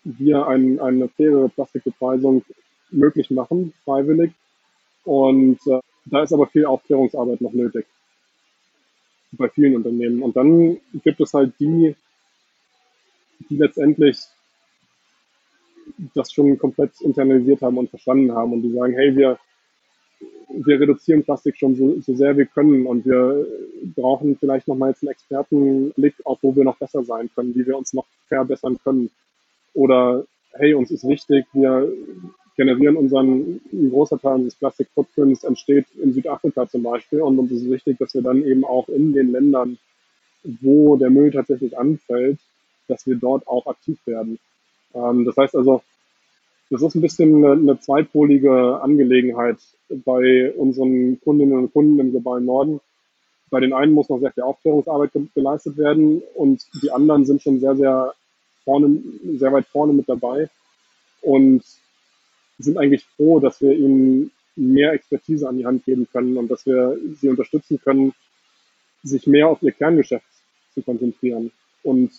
wir ein, eine faire Plastikbepreisung möglich machen, freiwillig. Und äh, da ist aber viel Aufklärungsarbeit noch nötig bei vielen Unternehmen. Und dann gibt es halt die die letztendlich das schon komplett internalisiert haben und verstanden haben und die sagen, hey, wir, wir reduzieren Plastik schon so, so sehr wir können und wir brauchen vielleicht nochmal jetzt einen Expertenblick auf, wo wir noch besser sein können, wie wir uns noch verbessern können. Oder hey, uns ist wichtig, wir generieren unseren, ein großer Teil unseres Plastikfootprints entsteht in Südafrika zum Beispiel und uns ist wichtig, dass wir dann eben auch in den Ländern, wo der Müll tatsächlich anfällt, dass wir dort auch aktiv werden. Ähm, das heißt also, das ist ein bisschen eine, eine zweipolige Angelegenheit bei unseren Kundinnen und Kunden im globalen Norden. Bei den einen muss noch sehr viel Aufklärungsarbeit geleistet werden und die anderen sind schon sehr, sehr vorne, sehr weit vorne mit dabei und sind eigentlich froh, dass wir ihnen mehr Expertise an die Hand geben können und dass wir sie unterstützen können, sich mehr auf ihr Kerngeschäft zu konzentrieren und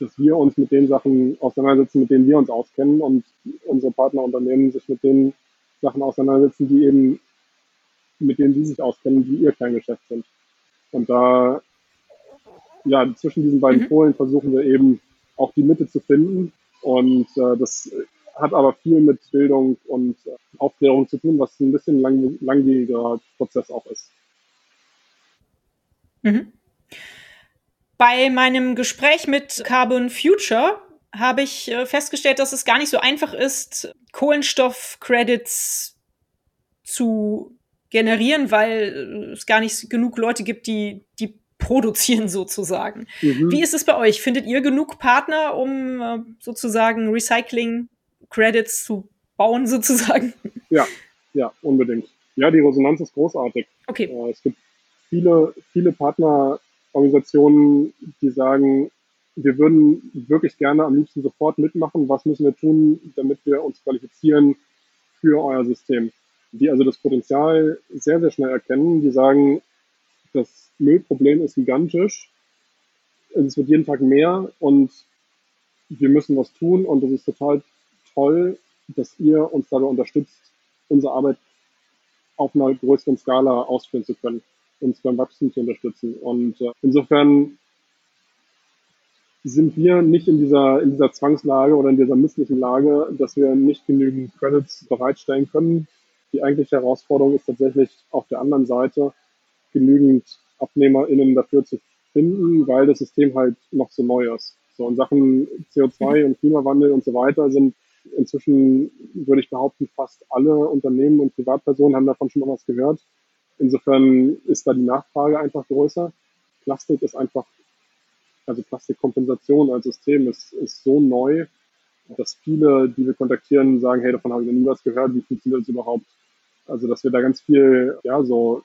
dass wir uns mit den Sachen auseinandersetzen, mit denen wir uns auskennen und unsere Partnerunternehmen sich mit den Sachen auseinandersetzen, die eben, mit denen sie sich auskennen, die ihr Kerngeschäft sind. Und da, ja, zwischen diesen beiden mhm. Polen versuchen wir eben auch die Mitte zu finden. Und äh, das hat aber viel mit Bildung und äh, Aufklärung zu tun, was ein bisschen lang, langwieriger Prozess auch ist. Mhm. Bei meinem Gespräch mit Carbon Future habe ich äh, festgestellt, dass es gar nicht so einfach ist, Kohlenstoffcredits zu generieren, weil es gar nicht genug Leute gibt, die, die produzieren [LAUGHS] sozusagen. Mhm. Wie ist es bei euch? Findet ihr genug Partner, um äh, sozusagen Recycling-Credits zu bauen [LAUGHS] sozusagen? Ja, ja, unbedingt. Ja, die Resonanz ist großartig. Okay. Äh, es gibt viele, viele Partnerorganisationen, die sagen, wir würden wirklich gerne am liebsten sofort mitmachen. Was müssen wir tun, damit wir uns qualifizieren für euer System? Die also das Potenzial sehr, sehr schnell erkennen. Die sagen, das Müllproblem ist gigantisch. Es wird jeden Tag mehr und wir müssen was tun und es ist total toll, dass ihr uns dabei unterstützt, unsere Arbeit auf einer größeren Skala ausführen zu können, uns beim Wachstum zu unterstützen. Und äh, insofern sind wir nicht in dieser, in dieser Zwangslage oder in dieser misslichen Lage, dass wir nicht genügend Credits bereitstellen können. Die eigentliche Herausforderung ist tatsächlich auf der anderen Seite, genügend AbnehmerInnen dafür zu finden, weil das System halt noch so neu ist. So in Sachen CO2 mhm. und Klimawandel und so weiter sind inzwischen, würde ich behaupten, fast alle Unternehmen und Privatpersonen haben davon schon mal was gehört. Insofern ist da die Nachfrage einfach größer. Plastik ist einfach, also Plastikkompensation als System ist, ist so neu, dass viele, die wir kontaktieren, sagen, hey, davon habe ich noch nie was gehört, wie funktioniert das überhaupt? Also, dass wir da ganz viel, ja, so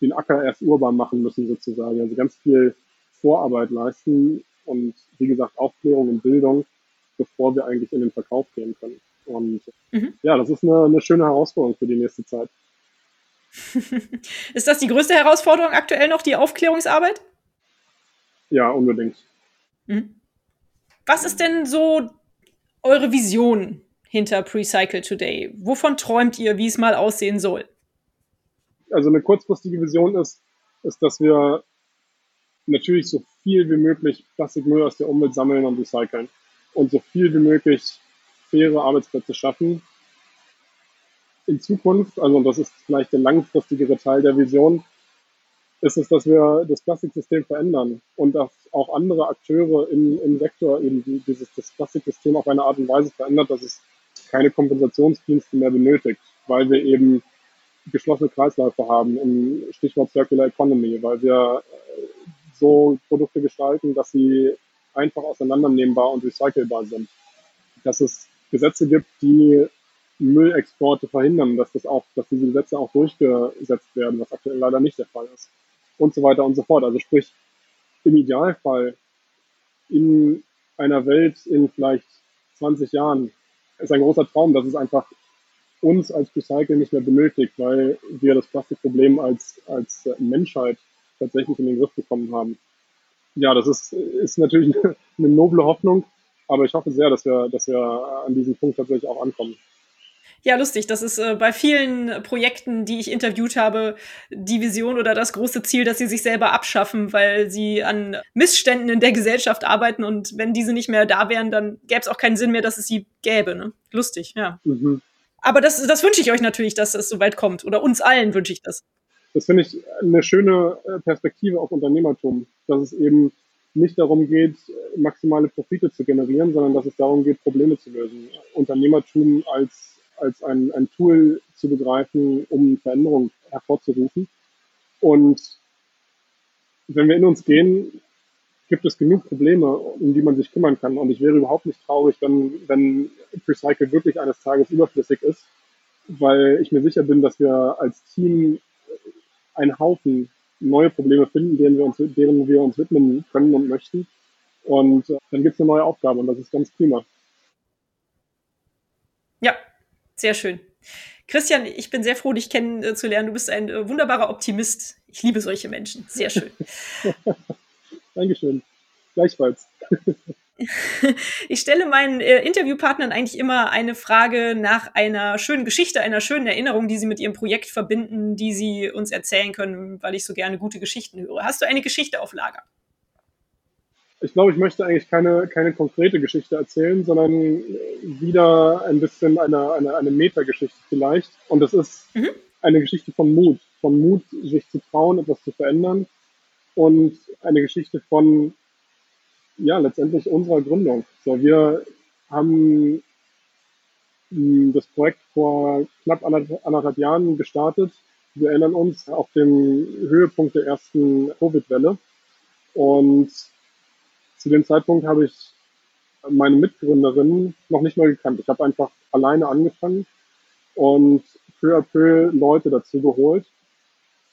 den Acker erst urbar machen müssen sozusagen. Also ganz viel Vorarbeit leisten und wie gesagt Aufklärung und Bildung, bevor wir eigentlich in den Verkauf gehen können. Und mhm. ja, das ist eine, eine schöne Herausforderung für die nächste Zeit. [LAUGHS] ist das die größte Herausforderung aktuell noch, die Aufklärungsarbeit? Ja, unbedingt. Mhm. Was ist denn so eure Vision hinter Precycle Today? Wovon träumt ihr, wie es mal aussehen soll? Also eine kurzfristige Vision ist, ist, dass wir natürlich so viel wie möglich Plastikmüll aus der Umwelt sammeln und recyceln und so viel wie möglich faire Arbeitsplätze schaffen. In Zukunft, also das ist vielleicht der langfristigere Teil der Vision, ist es, dass wir das Plastiksystem verändern und dass auch andere Akteure im, im Sektor eben dieses, das Plastiksystem auf eine Art und Weise verändert, dass es keine Kompensationsdienste mehr benötigt, weil wir eben geschlossene Kreisläufe haben, im Stichwort Circular Economy, weil wir äh, so Produkte gestalten, dass sie einfach auseinandernehmbar und recycelbar sind. Dass es Gesetze gibt, die Müllexporte verhindern, dass das auch, dass diese Gesetze auch durchgesetzt werden, was aktuell leider nicht der Fall ist. Und so weiter und so fort. Also sprich, im Idealfall in einer Welt in vielleicht 20 Jahren ist ein großer Traum, dass es einfach uns als Recycle nicht mehr benötigt, weil wir das Plastikproblem als, als Menschheit tatsächlich in den Griff bekommen haben. Ja, das ist, ist natürlich [LAUGHS] eine noble Hoffnung, aber ich hoffe sehr, dass wir, dass wir an diesem Punkt tatsächlich auch ankommen. Ja, lustig. Das ist äh, bei vielen Projekten, die ich interviewt habe, die Vision oder das große Ziel, dass sie sich selber abschaffen, weil sie an Missständen in der Gesellschaft arbeiten und wenn diese nicht mehr da wären, dann gäbe es auch keinen Sinn mehr, dass es sie gäbe. Ne? Lustig, ja. Mhm. Aber das, das wünsche ich euch natürlich, dass es so weit kommt. Oder uns allen wünsche ich das. Das finde ich eine schöne äh, Perspektive auf Unternehmertum, dass es eben nicht darum geht, maximale Profite zu generieren, sondern dass es darum geht, Probleme zu lösen. Unternehmertum als, als ein, ein Tool zu begreifen, um Veränderungen hervorzurufen. Und wenn wir in uns gehen, gibt es genug Probleme, um die man sich kümmern kann. Und ich wäre überhaupt nicht traurig, wenn, wenn Recycle wirklich eines Tages überflüssig ist, weil ich mir sicher bin, dass wir als Team einen Haufen neue Probleme finden, denen wir uns, deren wir uns widmen können und möchten. Und äh, dann gibt es eine neue Aufgabe und das ist ganz prima. Ja, sehr schön. Christian, ich bin sehr froh, dich kennenzulernen. Du bist ein äh, wunderbarer Optimist. Ich liebe solche Menschen. Sehr schön. [LAUGHS] Dankeschön. Gleichfalls. [LAUGHS] Ich stelle meinen äh, Interviewpartnern eigentlich immer eine Frage nach einer schönen Geschichte, einer schönen Erinnerung, die sie mit ihrem Projekt verbinden, die sie uns erzählen können, weil ich so gerne gute Geschichten höre. Hast du eine Geschichte auf Lager? Ich glaube, ich möchte eigentlich keine, keine konkrete Geschichte erzählen, sondern wieder ein bisschen eine, eine, eine Metageschichte vielleicht. Und das ist mhm. eine Geschichte von Mut. Von Mut, sich zu trauen, etwas zu verändern. Und eine Geschichte von ja, letztendlich unserer Gründung. So, wir haben hm, das Projekt vor knapp anderthalb Jahren gestartet. Wir erinnern uns auf den Höhepunkt der ersten Covid-Welle. Und zu dem Zeitpunkt habe ich meine Mitgründerin noch nicht mal gekannt. Ich habe einfach alleine angefangen und peu à peu Leute dazu geholt.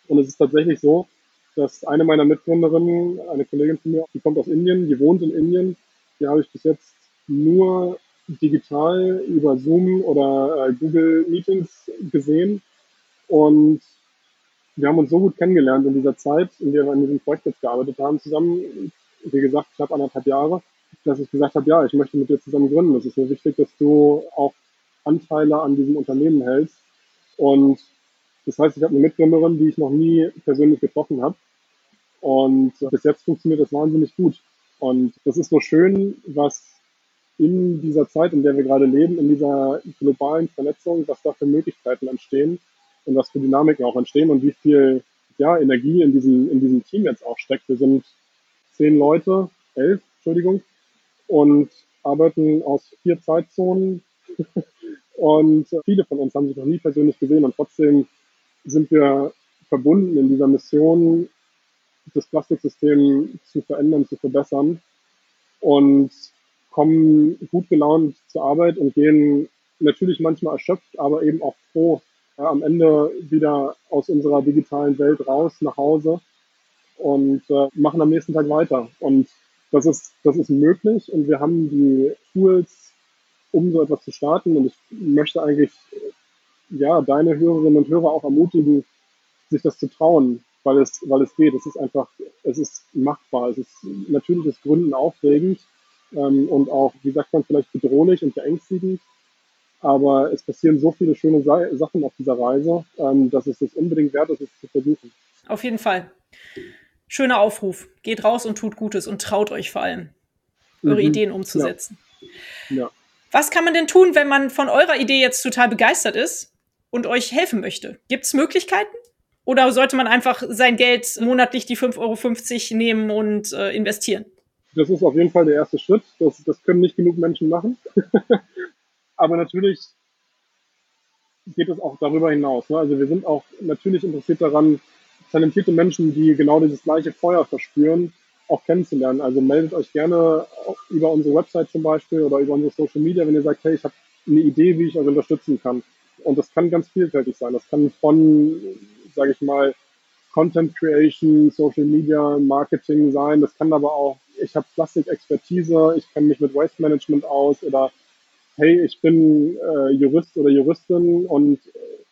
Und es ist tatsächlich so, dass eine meiner Mitgründerinnen, eine Kollegin von mir, die kommt aus Indien, die wohnt in Indien. Die habe ich bis jetzt nur digital über Zoom oder äh, Google Meetings gesehen. Und wir haben uns so gut kennengelernt in dieser Zeit, in der wir an diesem Projekt jetzt gearbeitet haben, zusammen, wie gesagt, knapp anderthalb Jahre, dass ich gesagt habe, ja, ich möchte mit dir zusammen gründen. Es ist mir wichtig, dass du auch Anteile an diesem Unternehmen hältst. Und das heißt, ich habe eine Mitgründerin, die ich noch nie persönlich getroffen habe. Und bis jetzt funktioniert das wahnsinnig gut. Und das ist so schön, was in dieser Zeit, in der wir gerade leben, in dieser globalen Vernetzung, was da für Möglichkeiten entstehen und was für Dynamiken auch entstehen und wie viel ja, Energie in diesem, in diesem Team jetzt auch steckt. Wir sind zehn Leute, elf, Entschuldigung, und arbeiten aus vier Zeitzonen. [LAUGHS] und viele von uns haben sich noch nie persönlich gesehen und trotzdem sind wir verbunden in dieser Mission, das Plastiksystem zu verändern, zu verbessern und kommen gut gelaunt zur Arbeit und gehen natürlich manchmal erschöpft, aber eben auch froh ja, am Ende wieder aus unserer digitalen Welt raus nach Hause und äh, machen am nächsten Tag weiter. Und das ist, das ist möglich und wir haben die Tools, um so etwas zu starten. Und ich möchte eigentlich ja deine Hörerinnen und Hörer auch ermutigen, sich das zu trauen, weil es, weil es geht. Es ist einfach, es ist machbar. Es ist natürlich das Gründen aufregend ähm, und auch, wie sagt man, vielleicht bedrohlich und beängstigend. Aber es passieren so viele schöne Sa Sachen auf dieser Reise, ähm, dass es es unbedingt wert ist, es zu versuchen. Auf jeden Fall. Schöner Aufruf. Geht raus und tut Gutes und traut euch vor allem, eure mhm. Ideen umzusetzen. Ja. ja. Was kann man denn tun, wenn man von eurer Idee jetzt total begeistert ist und euch helfen möchte? Gibt es Möglichkeiten? Oder sollte man einfach sein Geld monatlich die 5,50 Euro nehmen und äh, investieren? Das ist auf jeden Fall der erste Schritt. Das, das können nicht genug Menschen machen. [LAUGHS] Aber natürlich geht es auch darüber hinaus. Ne? Also wir sind auch natürlich interessiert daran, talentierte Menschen, die genau dieses gleiche Feuer verspüren, auch kennenzulernen. Also meldet euch gerne über unsere Website zum Beispiel oder über unsere Social Media, wenn ihr sagt, hey, ich habe eine Idee, wie ich euch unterstützen kann. Und das kann ganz vielfältig sein. Das kann von sage ich mal, Content Creation, Social Media, Marketing sein. Das kann aber auch, ich habe Plastikexpertise, ich kenne mich mit Waste Management aus oder hey, ich bin äh, Jurist oder Juristin und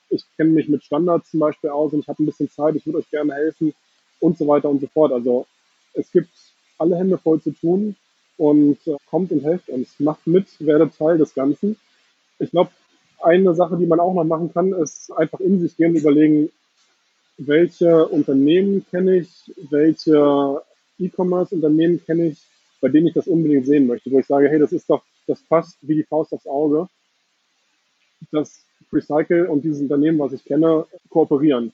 ich kenne mich mit Standards zum Beispiel aus und ich habe ein bisschen Zeit, ich würde euch gerne helfen und so weiter und so fort. Also es gibt alle Hände voll zu tun und äh, kommt und helft uns. Macht mit, werdet Teil des Ganzen. Ich glaube, eine Sache, die man auch noch machen kann, ist einfach in sich gehen und überlegen, welche Unternehmen kenne ich, welche E-Commerce-Unternehmen kenne ich, bei denen ich das unbedingt sehen möchte, wo ich sage, hey, das ist doch, das passt wie die Faust aufs Auge, dass Recycle und dieses Unternehmen, was ich kenne, kooperieren.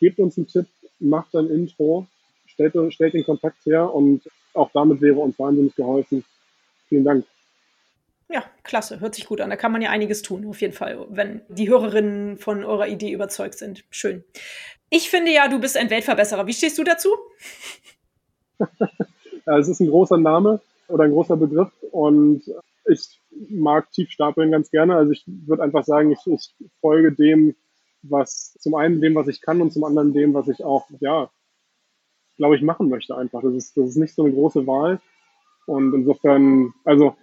Gebt uns einen Tipp, macht ein Intro, stellt, stellt den Kontakt her und auch damit wäre uns wahnsinnig geholfen. Vielen Dank. Ja, klasse, hört sich gut an. Da kann man ja einiges tun, auf jeden Fall, wenn die Hörerinnen von eurer Idee überzeugt sind. Schön. Ich finde ja, du bist ein Weltverbesserer. Wie stehst du dazu? [LAUGHS] ja, es ist ein großer Name oder ein großer Begriff und ich mag Tiefstapeln ganz gerne. Also ich würde einfach sagen, ich, ich folge dem, was zum einen dem, was ich kann und zum anderen dem, was ich auch, ja, glaube ich, machen möchte einfach. Das ist, das ist nicht so eine große Wahl. Und insofern, also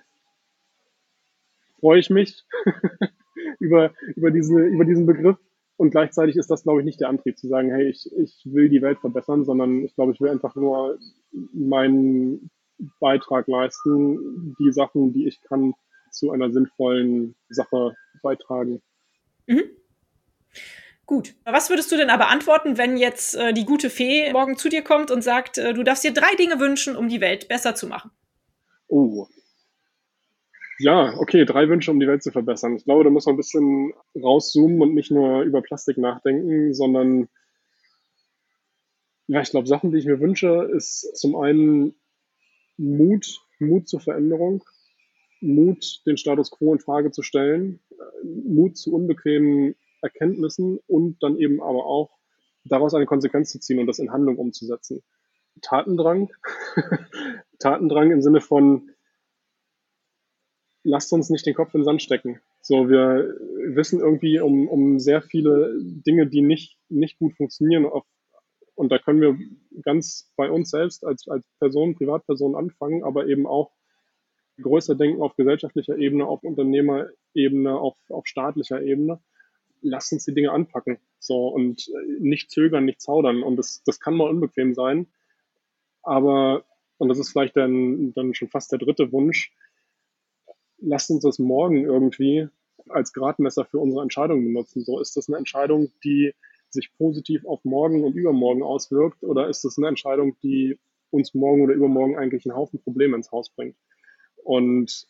freue ich mich [LAUGHS] über, über, diese, über diesen Begriff. Und gleichzeitig ist das, glaube ich, nicht der Antrieb zu sagen, hey, ich, ich will die Welt verbessern, sondern ich glaube, ich will einfach nur meinen Beitrag leisten, die Sachen, die ich kann, zu einer sinnvollen Sache beitragen. Mhm. Gut. Was würdest du denn aber antworten, wenn jetzt äh, die gute Fee morgen zu dir kommt und sagt, äh, du darfst dir drei Dinge wünschen, um die Welt besser zu machen? Oh, ja, okay, drei Wünsche, um die Welt zu verbessern. Ich glaube, da muss man ein bisschen rauszoomen und nicht nur über Plastik nachdenken, sondern ja, ich glaube, Sachen, die ich mir wünsche, ist zum einen Mut, Mut zur Veränderung, Mut, den Status quo in Frage zu stellen, Mut zu unbequemen Erkenntnissen und dann eben aber auch daraus eine Konsequenz zu ziehen und das in Handlung umzusetzen. Tatendrang, [LAUGHS] Tatendrang im Sinne von, lasst uns nicht den Kopf in den Sand stecken. So, wir wissen irgendwie um, um sehr viele Dinge, die nicht, nicht gut funktionieren. Und da können wir ganz bei uns selbst als, als Person, Privatperson anfangen, aber eben auch größer denken auf gesellschaftlicher Ebene, auf Unternehmerebene, auf, auf staatlicher Ebene. Lasst uns die Dinge anpacken. So, und nicht zögern, nicht zaudern. Und das, das kann mal unbequem sein. Aber, und das ist vielleicht dann, dann schon fast der dritte Wunsch, lasst uns das morgen irgendwie als Gradmesser für unsere Entscheidung benutzen. So ist das eine Entscheidung, die sich positiv auf morgen und übermorgen auswirkt oder ist das eine Entscheidung, die uns morgen oder übermorgen eigentlich einen Haufen Probleme ins Haus bringt? Und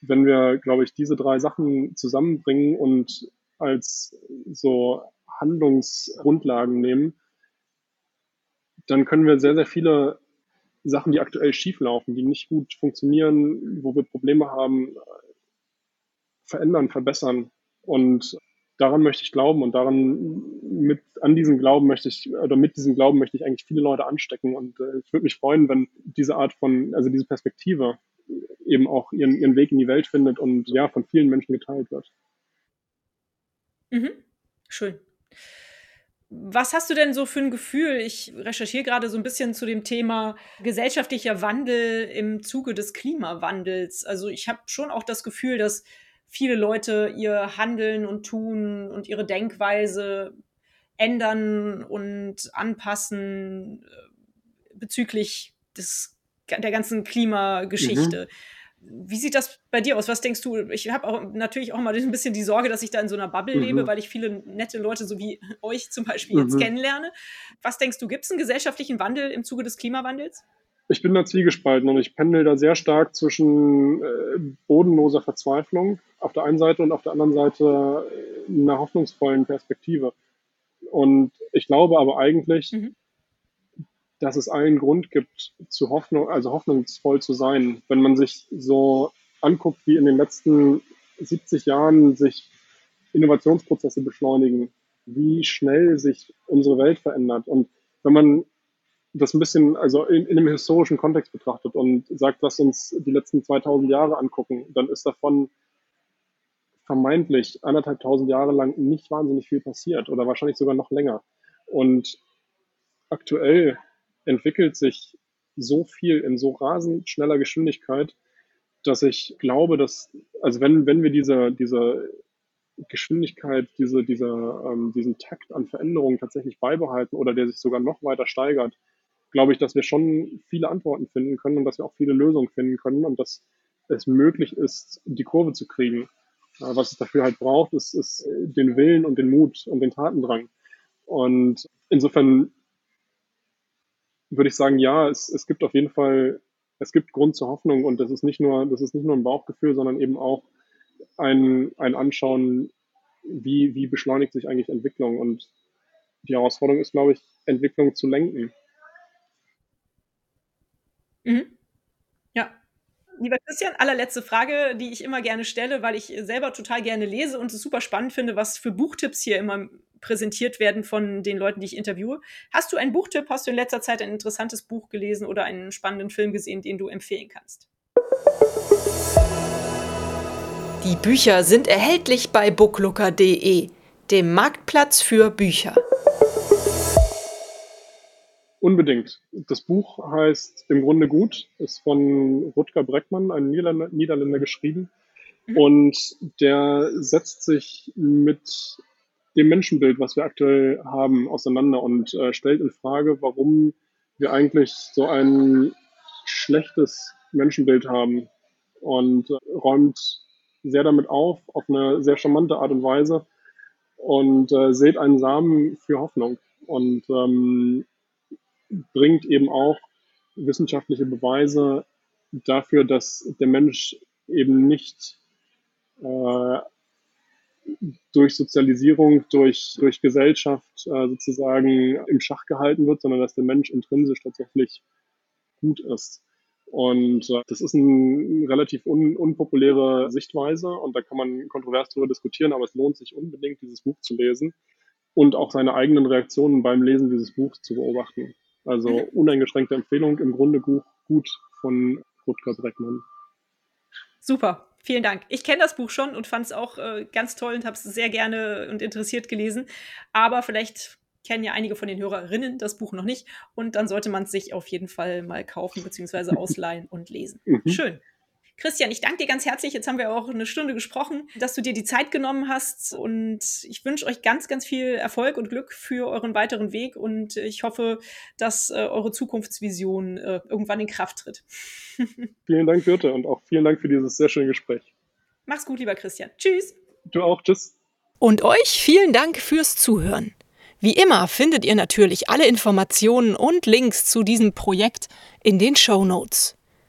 wenn wir, glaube ich, diese drei Sachen zusammenbringen und als so Handlungsgrundlagen nehmen, dann können wir sehr, sehr viele Sachen, die aktuell schief laufen, die nicht gut funktionieren, wo wir Probleme haben, verändern, verbessern. Und daran möchte ich glauben und daran mit an diesem Glauben möchte ich oder mit diesem Glauben möchte ich eigentlich viele Leute anstecken und äh, ich würde mich freuen, wenn diese Art von also diese Perspektive eben auch ihren, ihren Weg in die Welt findet und ja von vielen Menschen geteilt wird. Mhm. Schön. Was hast du denn so für ein Gefühl? Ich recherchiere gerade so ein bisschen zu dem Thema gesellschaftlicher Wandel im Zuge des Klimawandels. Also ich habe schon auch das Gefühl, dass viele Leute ihr Handeln und Tun und ihre Denkweise ändern und anpassen äh, bezüglich des, der ganzen Klimageschichte. Mhm. Wie sieht das bei dir aus? Was denkst du? Ich habe auch natürlich auch mal [LAUGHS] ein bisschen die Sorge, dass ich da in so einer Bubble mhm. lebe, weil ich viele nette Leute, so wie [LAUGHS] euch zum Beispiel, mhm. jetzt kennenlerne. Was denkst du, gibt es einen gesellschaftlichen Wandel im Zuge des Klimawandels? Ich bin da zwiegespalten und ich pendel da sehr stark zwischen äh, bodenloser Verzweiflung auf der einen Seite und auf der anderen Seite äh, einer hoffnungsvollen Perspektive. Und ich glaube aber eigentlich, mhm dass es allen Grund gibt, zu Hoffnung, also hoffnungsvoll zu sein. Wenn man sich so anguckt, wie in den letzten 70 Jahren sich Innovationsprozesse beschleunigen, wie schnell sich unsere Welt verändert. Und wenn man das ein bisschen, also in, in einem historischen Kontext betrachtet und sagt, lass uns die letzten 2000 Jahre angucken, dann ist davon vermeintlich anderthalbtausend Jahre lang nicht wahnsinnig viel passiert oder wahrscheinlich sogar noch länger. Und aktuell entwickelt sich so viel in so rasend schneller Geschwindigkeit, dass ich glaube, dass, also wenn, wenn wir diese, diese Geschwindigkeit, diese, diese, ähm, diesen Takt an Veränderungen tatsächlich beibehalten oder der sich sogar noch weiter steigert, glaube ich, dass wir schon viele Antworten finden können und dass wir auch viele Lösungen finden können und dass es möglich ist, die Kurve zu kriegen. Was es dafür halt braucht, ist, ist den Willen und den Mut und den Tatendrang. Und insofern würde ich sagen, ja, es, es gibt auf jeden Fall, es gibt Grund zur Hoffnung und das ist nicht nur, das ist nicht nur ein Bauchgefühl, sondern eben auch ein, ein Anschauen, wie, wie beschleunigt sich eigentlich Entwicklung und die Herausforderung ist, glaube ich, Entwicklung zu lenken. Mhm. Lieber Christian, allerletzte Frage, die ich immer gerne stelle, weil ich selber total gerne lese und es super spannend finde, was für Buchtipps hier immer präsentiert werden von den Leuten, die ich interviewe. Hast du einen Buchtipp? Hast du in letzter Zeit ein interessantes Buch gelesen oder einen spannenden Film gesehen, den du empfehlen kannst? Die Bücher sind erhältlich bei booklooker.de, dem Marktplatz für Bücher. Unbedingt. Das Buch heißt im Grunde gut, ist von Rutger Breckmann, einem Niederländer, Niederländer geschrieben. Mhm. Und der setzt sich mit dem Menschenbild, was wir aktuell haben, auseinander und äh, stellt in Frage, warum wir eigentlich so ein schlechtes Menschenbild haben und äh, räumt sehr damit auf, auf eine sehr charmante Art und Weise und äh, sät einen Samen für Hoffnung. Und ähm, bringt eben auch wissenschaftliche Beweise dafür, dass der Mensch eben nicht äh, durch Sozialisierung, durch, durch Gesellschaft äh, sozusagen im Schach gehalten wird, sondern dass der Mensch intrinsisch tatsächlich gut ist. Und äh, das ist eine relativ un, unpopuläre Sichtweise und da kann man kontrovers darüber diskutieren, aber es lohnt sich unbedingt, dieses Buch zu lesen und auch seine eigenen Reaktionen beim Lesen dieses Buchs zu beobachten. Also mhm. uneingeschränkte Empfehlung, im Grunde gut, gut von Rutger Breckmann. Super, vielen Dank. Ich kenne das Buch schon und fand es auch äh, ganz toll und habe es sehr gerne und interessiert gelesen. Aber vielleicht kennen ja einige von den Hörerinnen das Buch noch nicht und dann sollte man es sich auf jeden Fall mal kaufen bzw. [LAUGHS] ausleihen und lesen. Mhm. Schön. Christian, ich danke dir ganz herzlich. Jetzt haben wir auch eine Stunde gesprochen, dass du dir die Zeit genommen hast. Und ich wünsche euch ganz, ganz viel Erfolg und Glück für euren weiteren Weg. Und ich hoffe, dass äh, eure Zukunftsvision äh, irgendwann in Kraft tritt. [LAUGHS] vielen Dank, Birte, und auch vielen Dank für dieses sehr schöne Gespräch. Mach's gut, lieber Christian. Tschüss. Du auch. Tschüss. Und euch vielen Dank fürs Zuhören. Wie immer findet ihr natürlich alle Informationen und Links zu diesem Projekt in den Show Notes.